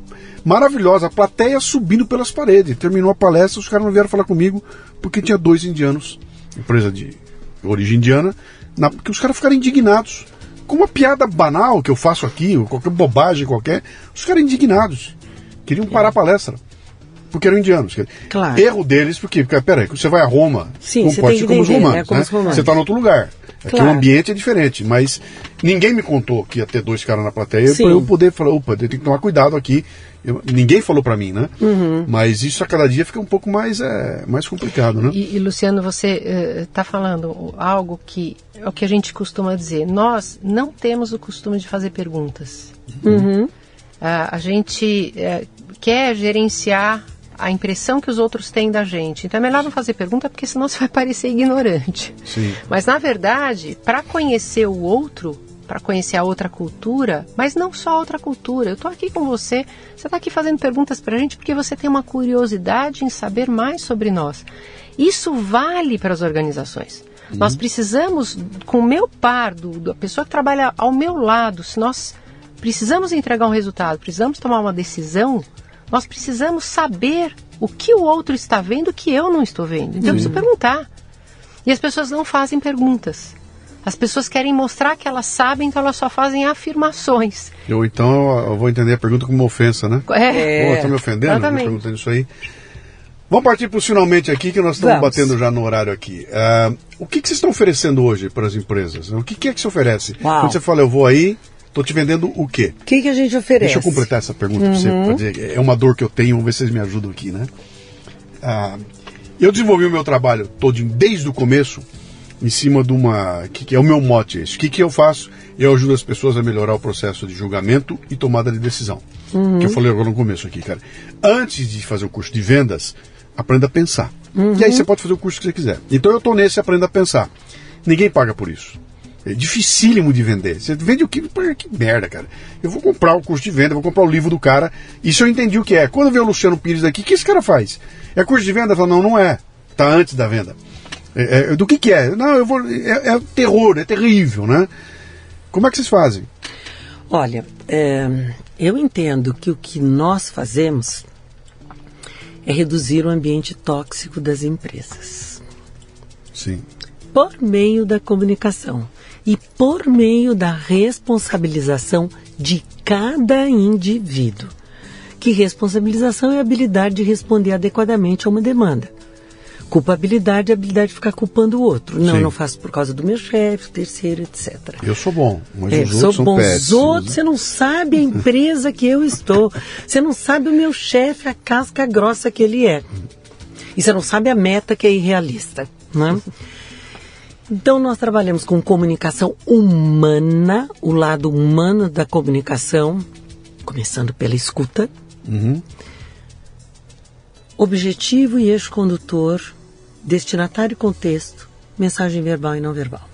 maravilhosa. A plateia subindo pelas paredes. Terminou a palestra, os caras não vieram falar comigo porque tinha dois indianos, empresa de origem indiana, na, que os caras ficaram indignados. Com uma piada banal que eu faço aqui, ou qualquer bobagem qualquer, os caras indignados. Queriam parar a palestra. Porque eram indianos. Claro. Erro deles, porque, peraí, você vai a Roma, Sim, tem que como os romanos. né, como né? os romanos. Você está em outro lugar. Aqui Claro. o ambiente é diferente, mas ninguém me contou que ia ter dois caras na plateia para eu poder falar, opa, eu tenho que tomar cuidado aqui. Eu- ninguém falou para mim, né? Uhum. Mas isso a cada dia fica um pouco mais, é, mais complicado, né? E, e, Luciano, você está falando algo que é o que a gente costuma dizer. Nós não temos o costume de fazer perguntas. Ah, a gente eh, quer gerenciar a impressão que os outros têm da gente. Então é melhor não fazer pergunta, porque senão você vai parecer ignorante. Sim. Mas na verdade, para conhecer o outro, para conhecer a outra cultura, mas não só a outra cultura. Eu estou aqui com você, você está aqui fazendo perguntas para a gente porque você tem uma curiosidade em saber mais sobre nós. Isso vale para as organizações. Nós precisamos, com o meu par, do, da pessoa que trabalha ao meu lado, se nós precisamos entregar um resultado, precisamos tomar uma decisão, nós precisamos saber o que o outro está vendo que eu não estou vendo. Então eu preciso perguntar. E as pessoas não fazem perguntas. As pessoas querem mostrar que elas sabem, então elas só fazem afirmações. Ou então eu- vou entender a pergunta como uma ofensa, né? É, tá me ofendendo? Me exatamente. perguntando isso aí. Vamos partir para finalmente aqui, que nós estamos Vamos. batendo já no horário aqui. Ah, o que, que vocês estão oferecendo hoje para as empresas? O que, que é que se oferece? Uau. Quando você fala, eu vou aí, estou te vendendo o quê? O que, que a gente oferece? Deixa eu completar essa pergunta para você, pra dizer, é uma dor que eu tenho, vamos ver se vocês me ajudam aqui, né? Ah, eu desenvolvi o meu trabalho todinho desde o começo em cima de uma. que, que é o meu mote esse. O que, que eu faço? Eu ajudo as pessoas a melhorar o processo de julgamento e tomada de decisão. Que eu falei agora no começo aqui, cara. Antes de fazer o curso de vendas, aprenda a pensar. E aí você pode fazer o curso que você quiser. Então eu estou nesse aprenda a pensar. Ninguém paga por isso. É dificílimo de vender. Você vende o que? Que merda, cara. Eu vou comprar o curso de venda, vou comprar o livro do cara. Isso eu entendi o que é. Quando vem o Luciano Pires daqui, o que esse cara faz? É curso de venda? Fala, não, não é. Está antes da venda. É, é, do que, que é? Não, eu vou. É, é terror, é terrível, né? Como é que vocês fazem? Olha, é, eu entendo que o que nós fazemos é reduzir o ambiente tóxico das empresas. Sim. Por meio da comunicação e por meio da responsabilização de cada indivíduo. Que responsabilização é a habilidade de responder adequadamente a uma demanda. Culpabilidade é a habilidade de ficar culpando o outro. Não, Sim. não faço por causa do meu chefe, terceiro, etc. Eu sou bom, mas É, os sou outros são bom. péssimos. Os outros, né? você não sabe a empresa que eu estou. Você não sabe o meu chefe, a casca grossa que ele é. E você não sabe a meta que é irrealista. Né? Então, nós trabalhamos com comunicação humana, o lado humano da comunicação, começando pela escuta. Uhum. Objetivo e eixo condutor, destinatário e contexto, mensagem verbal e não verbal.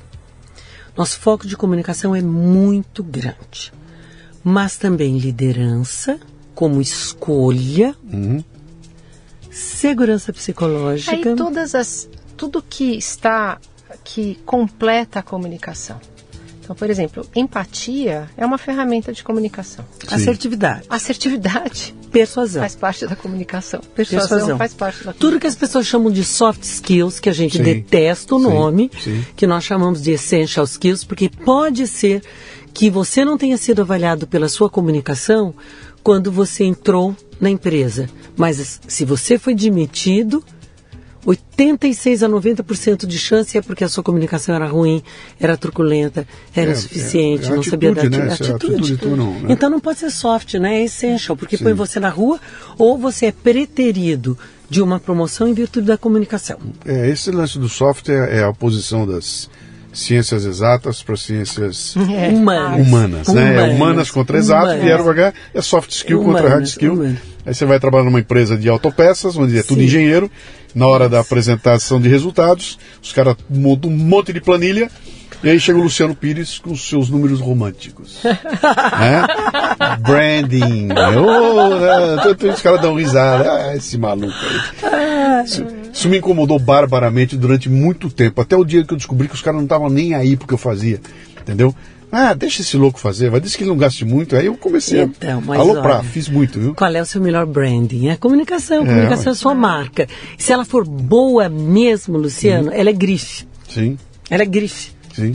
Nosso foco de comunicação é muito grande, mas também liderança, como escolha, Uhum. segurança psicológica. Aí todas as tudo que está que completa a comunicação. Então, por exemplo, empatia é uma ferramenta de comunicação. Assertividade, Assertividade persuasão. faz parte da comunicação. Persuasão, Persuasão. faz parte da Tudo que as pessoas chamam de soft skills, que a gente Sim. detesta o Sim. nome, Sim. que nós chamamos de essential skills, porque pode ser que você não tenha sido avaliado pela sua comunicação quando você entrou na empresa. Mas se você foi demitido, 86 a 90% de chance é porque a sua comunicação era ruim, era truculenta, era É, insuficiente, é- é não sabia dar atitude, né? atitude. É a atitude, tu não, né? Então não pode ser soft, né? É essential, porque Sim. põe você na rua ou você é preterido de uma promoção em virtude da comunicação. É, esse lance do software é a oposição das ciências exatas para ciências É. Humanas. humanas, né? É humanas contra exatas, Humanas. vieram pra cá, é soft skill contra hard Humanas, skill. humanas. Aí você vai trabalhar numa empresa de autopeças, onde é tudo Sim. engenheiro. Na hora da apresentação de resultados, os caras montam um monte de planilha. E aí chega o Luciano Pires com os seus números românticos. né? Branding. Oh, né? Então, então os caras dão risada. Ah, esse maluco aí. Isso, isso me incomodou barbaramente durante muito tempo. Até o dia que eu descobri que os caras não estavam nem aí porque eu fazia. Entendeu? Ah, deixa esse louco fazer, vai dizer que ele não gaste muito. Aí eu comecei Então, a aloprar, olha, fiz muito, viu? Qual é o seu melhor branding? É a comunicação. A É, comunicação é, mas- a sua marca. Se ela for boa mesmo, Luciano, ela é grife. Sim, Ela é grife. sim.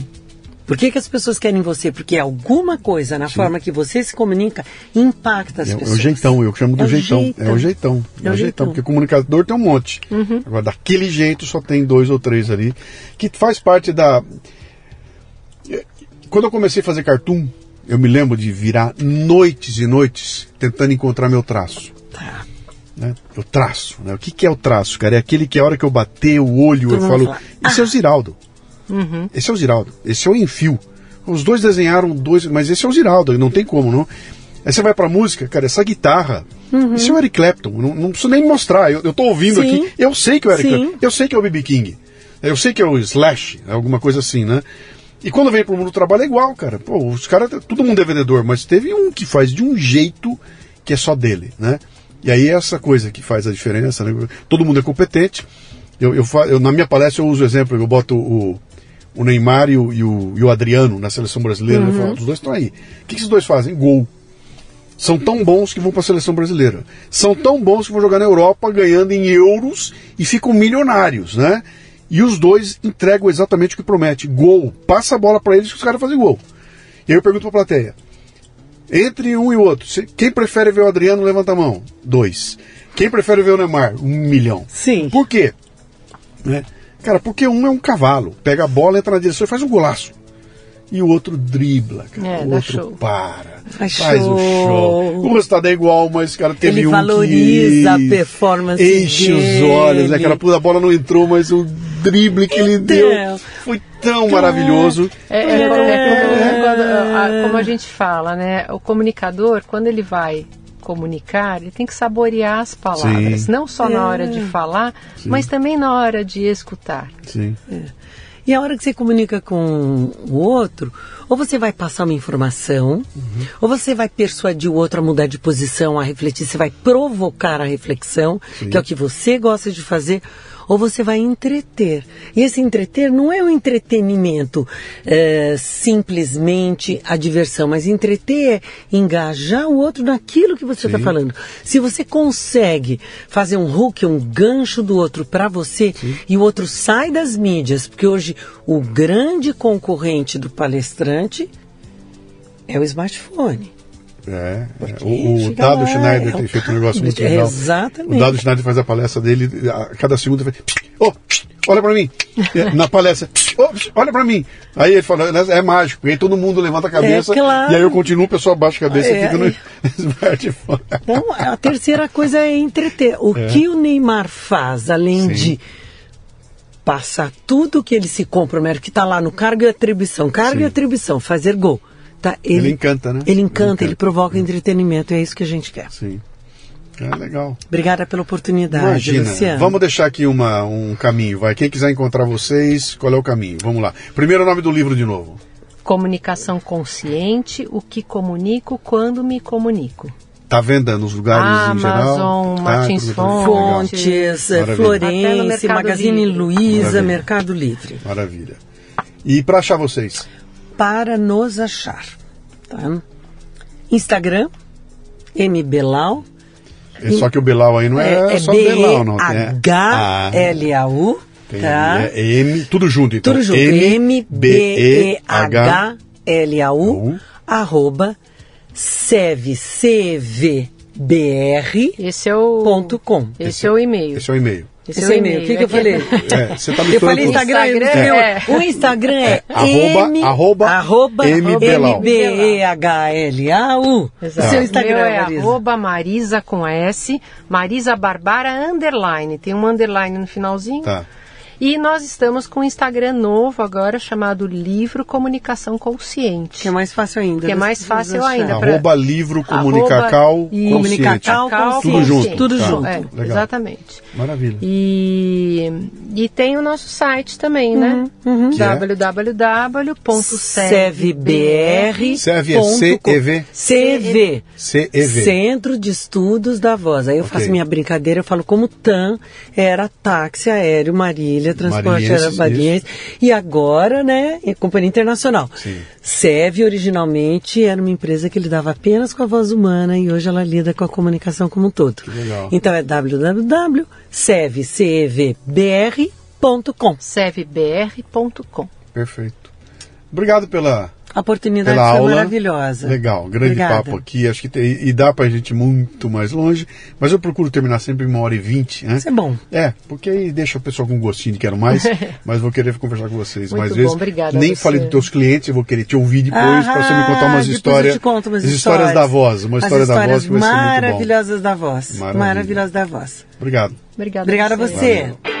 Por que, que as pessoas querem você? Porque alguma coisa na forma que você se comunica impacta as É, o- é pessoas. o jeitão, eu chamo do É o jeitão. É o jeitão. jeitão. É, É o jeitão, jeitão. porque comunicador tem um monte. Agora, daquele jeito só tem dois ou três ali, que faz parte da. Quando eu comecei a fazer cartoon, eu me lembro de virar noites e noites tentando encontrar meu traço. Tá. Né? Eu traço. Né? O que, que é o traço, cara? É aquele que a hora que eu bater o olho, Todo eu falo. fala, Esse é o Ziraldo. Esse é o Ziraldo. Esse é o Enfio. Os dois desenharam dois, mas esse é o Ziraldo, não tem como, não. Aí você vai pra música, cara, essa guitarra. Isso é o Eric Clapton, não, não preciso nem mostrar. Eu, eu tô ouvindo Sim. aqui, eu sei que é o Eric Sim. Clapton, eu sei que é o B.B. King, eu sei que é o Slash, alguma coisa assim, né? E quando vem pro mundo do trabalho é igual, cara. Pô, os caras, todo mundo é vendedor, mas teve um que faz de um jeito que é só dele, né? E aí é essa coisa que faz a diferença, né? Todo mundo é competente. Eu, eu, eu- na minha palestra eu uso o exemplo, eu boto o, o Neymar e o, e o- e o Adriano na seleção brasileira. Eu falo, os dois estão aí. O que, que esses dois fazem? Gol. São tão bons que vão para a seleção brasileira. São tão bons que vão jogar na Europa ganhando em euros e ficam milionários, né? E os dois entregam exatamente o que promete. Gol. Passa a bola para eles que os caras fazem gol. E aí eu pergunto para a plateia. Entre um e outro, quem prefere ver o Adriano, levanta a mão. Dois. Quem prefere ver o Neymar? Um milhão. Sim. Por quê? Né? Cara, porque um é um cavalo. Pega a bola, entra na direção e faz um golaço. E o outro dribla, cara. É, o dá outro show. para. Faz Faz o show. show. O resultado é igual, mas, cara, teve Ele um valoriza que... a performance Enche os dele. olhos, né? Aquela puta bola não entrou, mas o drible que ele Então. deu foi tão maravilhoso. É, é, é como, é a- como a gente fala, né? O comunicador, quando ele vai comunicar, ele tem que saborear as palavras, Sim. não só na É. hora de falar, mas também na hora de escutar. Sim. E a hora que você comunica com o outro, ou você vai passar uma informação, ou você vai persuadir o outro a mudar de posição, a refletir, você vai provocar a reflexão, que é o que você gosta de fazer, ou você vai entreter. E esse entreter não é um entretenimento é, simplesmente a diversão, mas entreter é engajar o outro naquilo que você está falando. Se você consegue fazer um hook, um gancho do outro para você Sim. e o outro sai das mídias, porque hoje o grande concorrente do palestrante é o smartphone. É, é. o, o Dado lá, Schneider é tem feito um negócio muito legal. Exatamente. O Dado Schneider faz a palestra dele, a cada segundo fala, oh, olha para mim. Na palestra, oh, olha para mim. Aí ele fala, é mágico. E aí todo mundo levanta a cabeça. É, claro. E aí eu continuo, o pessoal abaixa a cabeça é, e fica no é. Então, a terceira coisa é entreter. O é. que o Neymar faz, além Sim. de passar tudo que ele se compromete, que está lá no cargo e atribuição, cargo Sim. e atribuição, fazer gol Ele, ele, encanta, né? Ele encanta, ele, encanta. ele provoca entretenimento, é isso que a gente quer. Sim. É legal. Obrigada pela oportunidade, Imagina. Luciano. Vamos deixar aqui uma, um caminho, vai. Quem quiser encontrar vocês, qual é o caminho? Vamos lá. Primeiro nome do livro de novo. Comunicação consciente, o que comunico quando me comunico. Tá venda nos lugares Amazon, em geral? Amazon, Martins tá, Fontes, Fontes Florença, Magazine Luiza, Mercado Livre. Maravilha. E para achar vocês? Para nos achar. Tá? Instagram, mbelal. É só que o Belau aí não é, é, é só B Belau, não. H-L-A-U. Tá? É M, tudo junto, então. Tudo junto. M-B-E-H-L-A-U, arroba cvcvbr. Esse é o. Ponto com. Esse, esse é o e-mail. Esse é o e-mail. Esse, Esse é e-mail. O que, que eu falei? É, você tá eu falei Instagram. Instagram é. O Instagram é, é M, arroba, arroba, M-B-E-H-L-A-U. O seu Instagram é Marisa. arroba Marisa com S, Marisa Barbara underline. Tem um underline no finalzinho. Tá. E nós estamos com um Instagram novo agora chamado Livro Comunicação Consciente. Que é mais fácil ainda. Que é mais fácil ainda. Pra... Arroba Livro Comunicacal Consciente. Consciente. Tudo junto. Tudo tá. junto. É, exatamente. Maravilha. E, e tem o nosso site também, né? uhum. né? Uhum. www.cevbr. CEV é? CV. C-E-V. Centro de Estudos da Voz. Aí eu okay. faço minha brincadeira, eu falo como TAM era táxi aéreo Marília Transporte Aerobaguiense. E agora, né, é Companhia Internacional. Sim. SEV originalmente era uma empresa que lidava apenas com a voz humana e hoje ela lida com a comunicação como um todo. Então é www.sevcevbr.com. sevbr.com. Perfeito. Obrigado pela a oportunidade pela foi aula. maravilhosa. Legal, grande Obrigada. papo aqui. Acho que tem, e dá pra gente ir muito mais longe, mas eu procuro terminar sempre em uma hora e vinte. Né? Isso é bom. É, porque aí deixa o pessoal com gostinho de quero mais, mas vou querer conversar com vocês muito mais bom, vezes. Obrigada Nem falei dos teus clientes, eu vou querer te ouvir depois ah, para você me contar umas histórias. Conto umas histórias. histórias da voz, uma história da voz que vai ser muito bom. Maravilhosas da voz. Maravilhosas da voz. Obrigado. Obrigada, Obrigada a você. Valeu.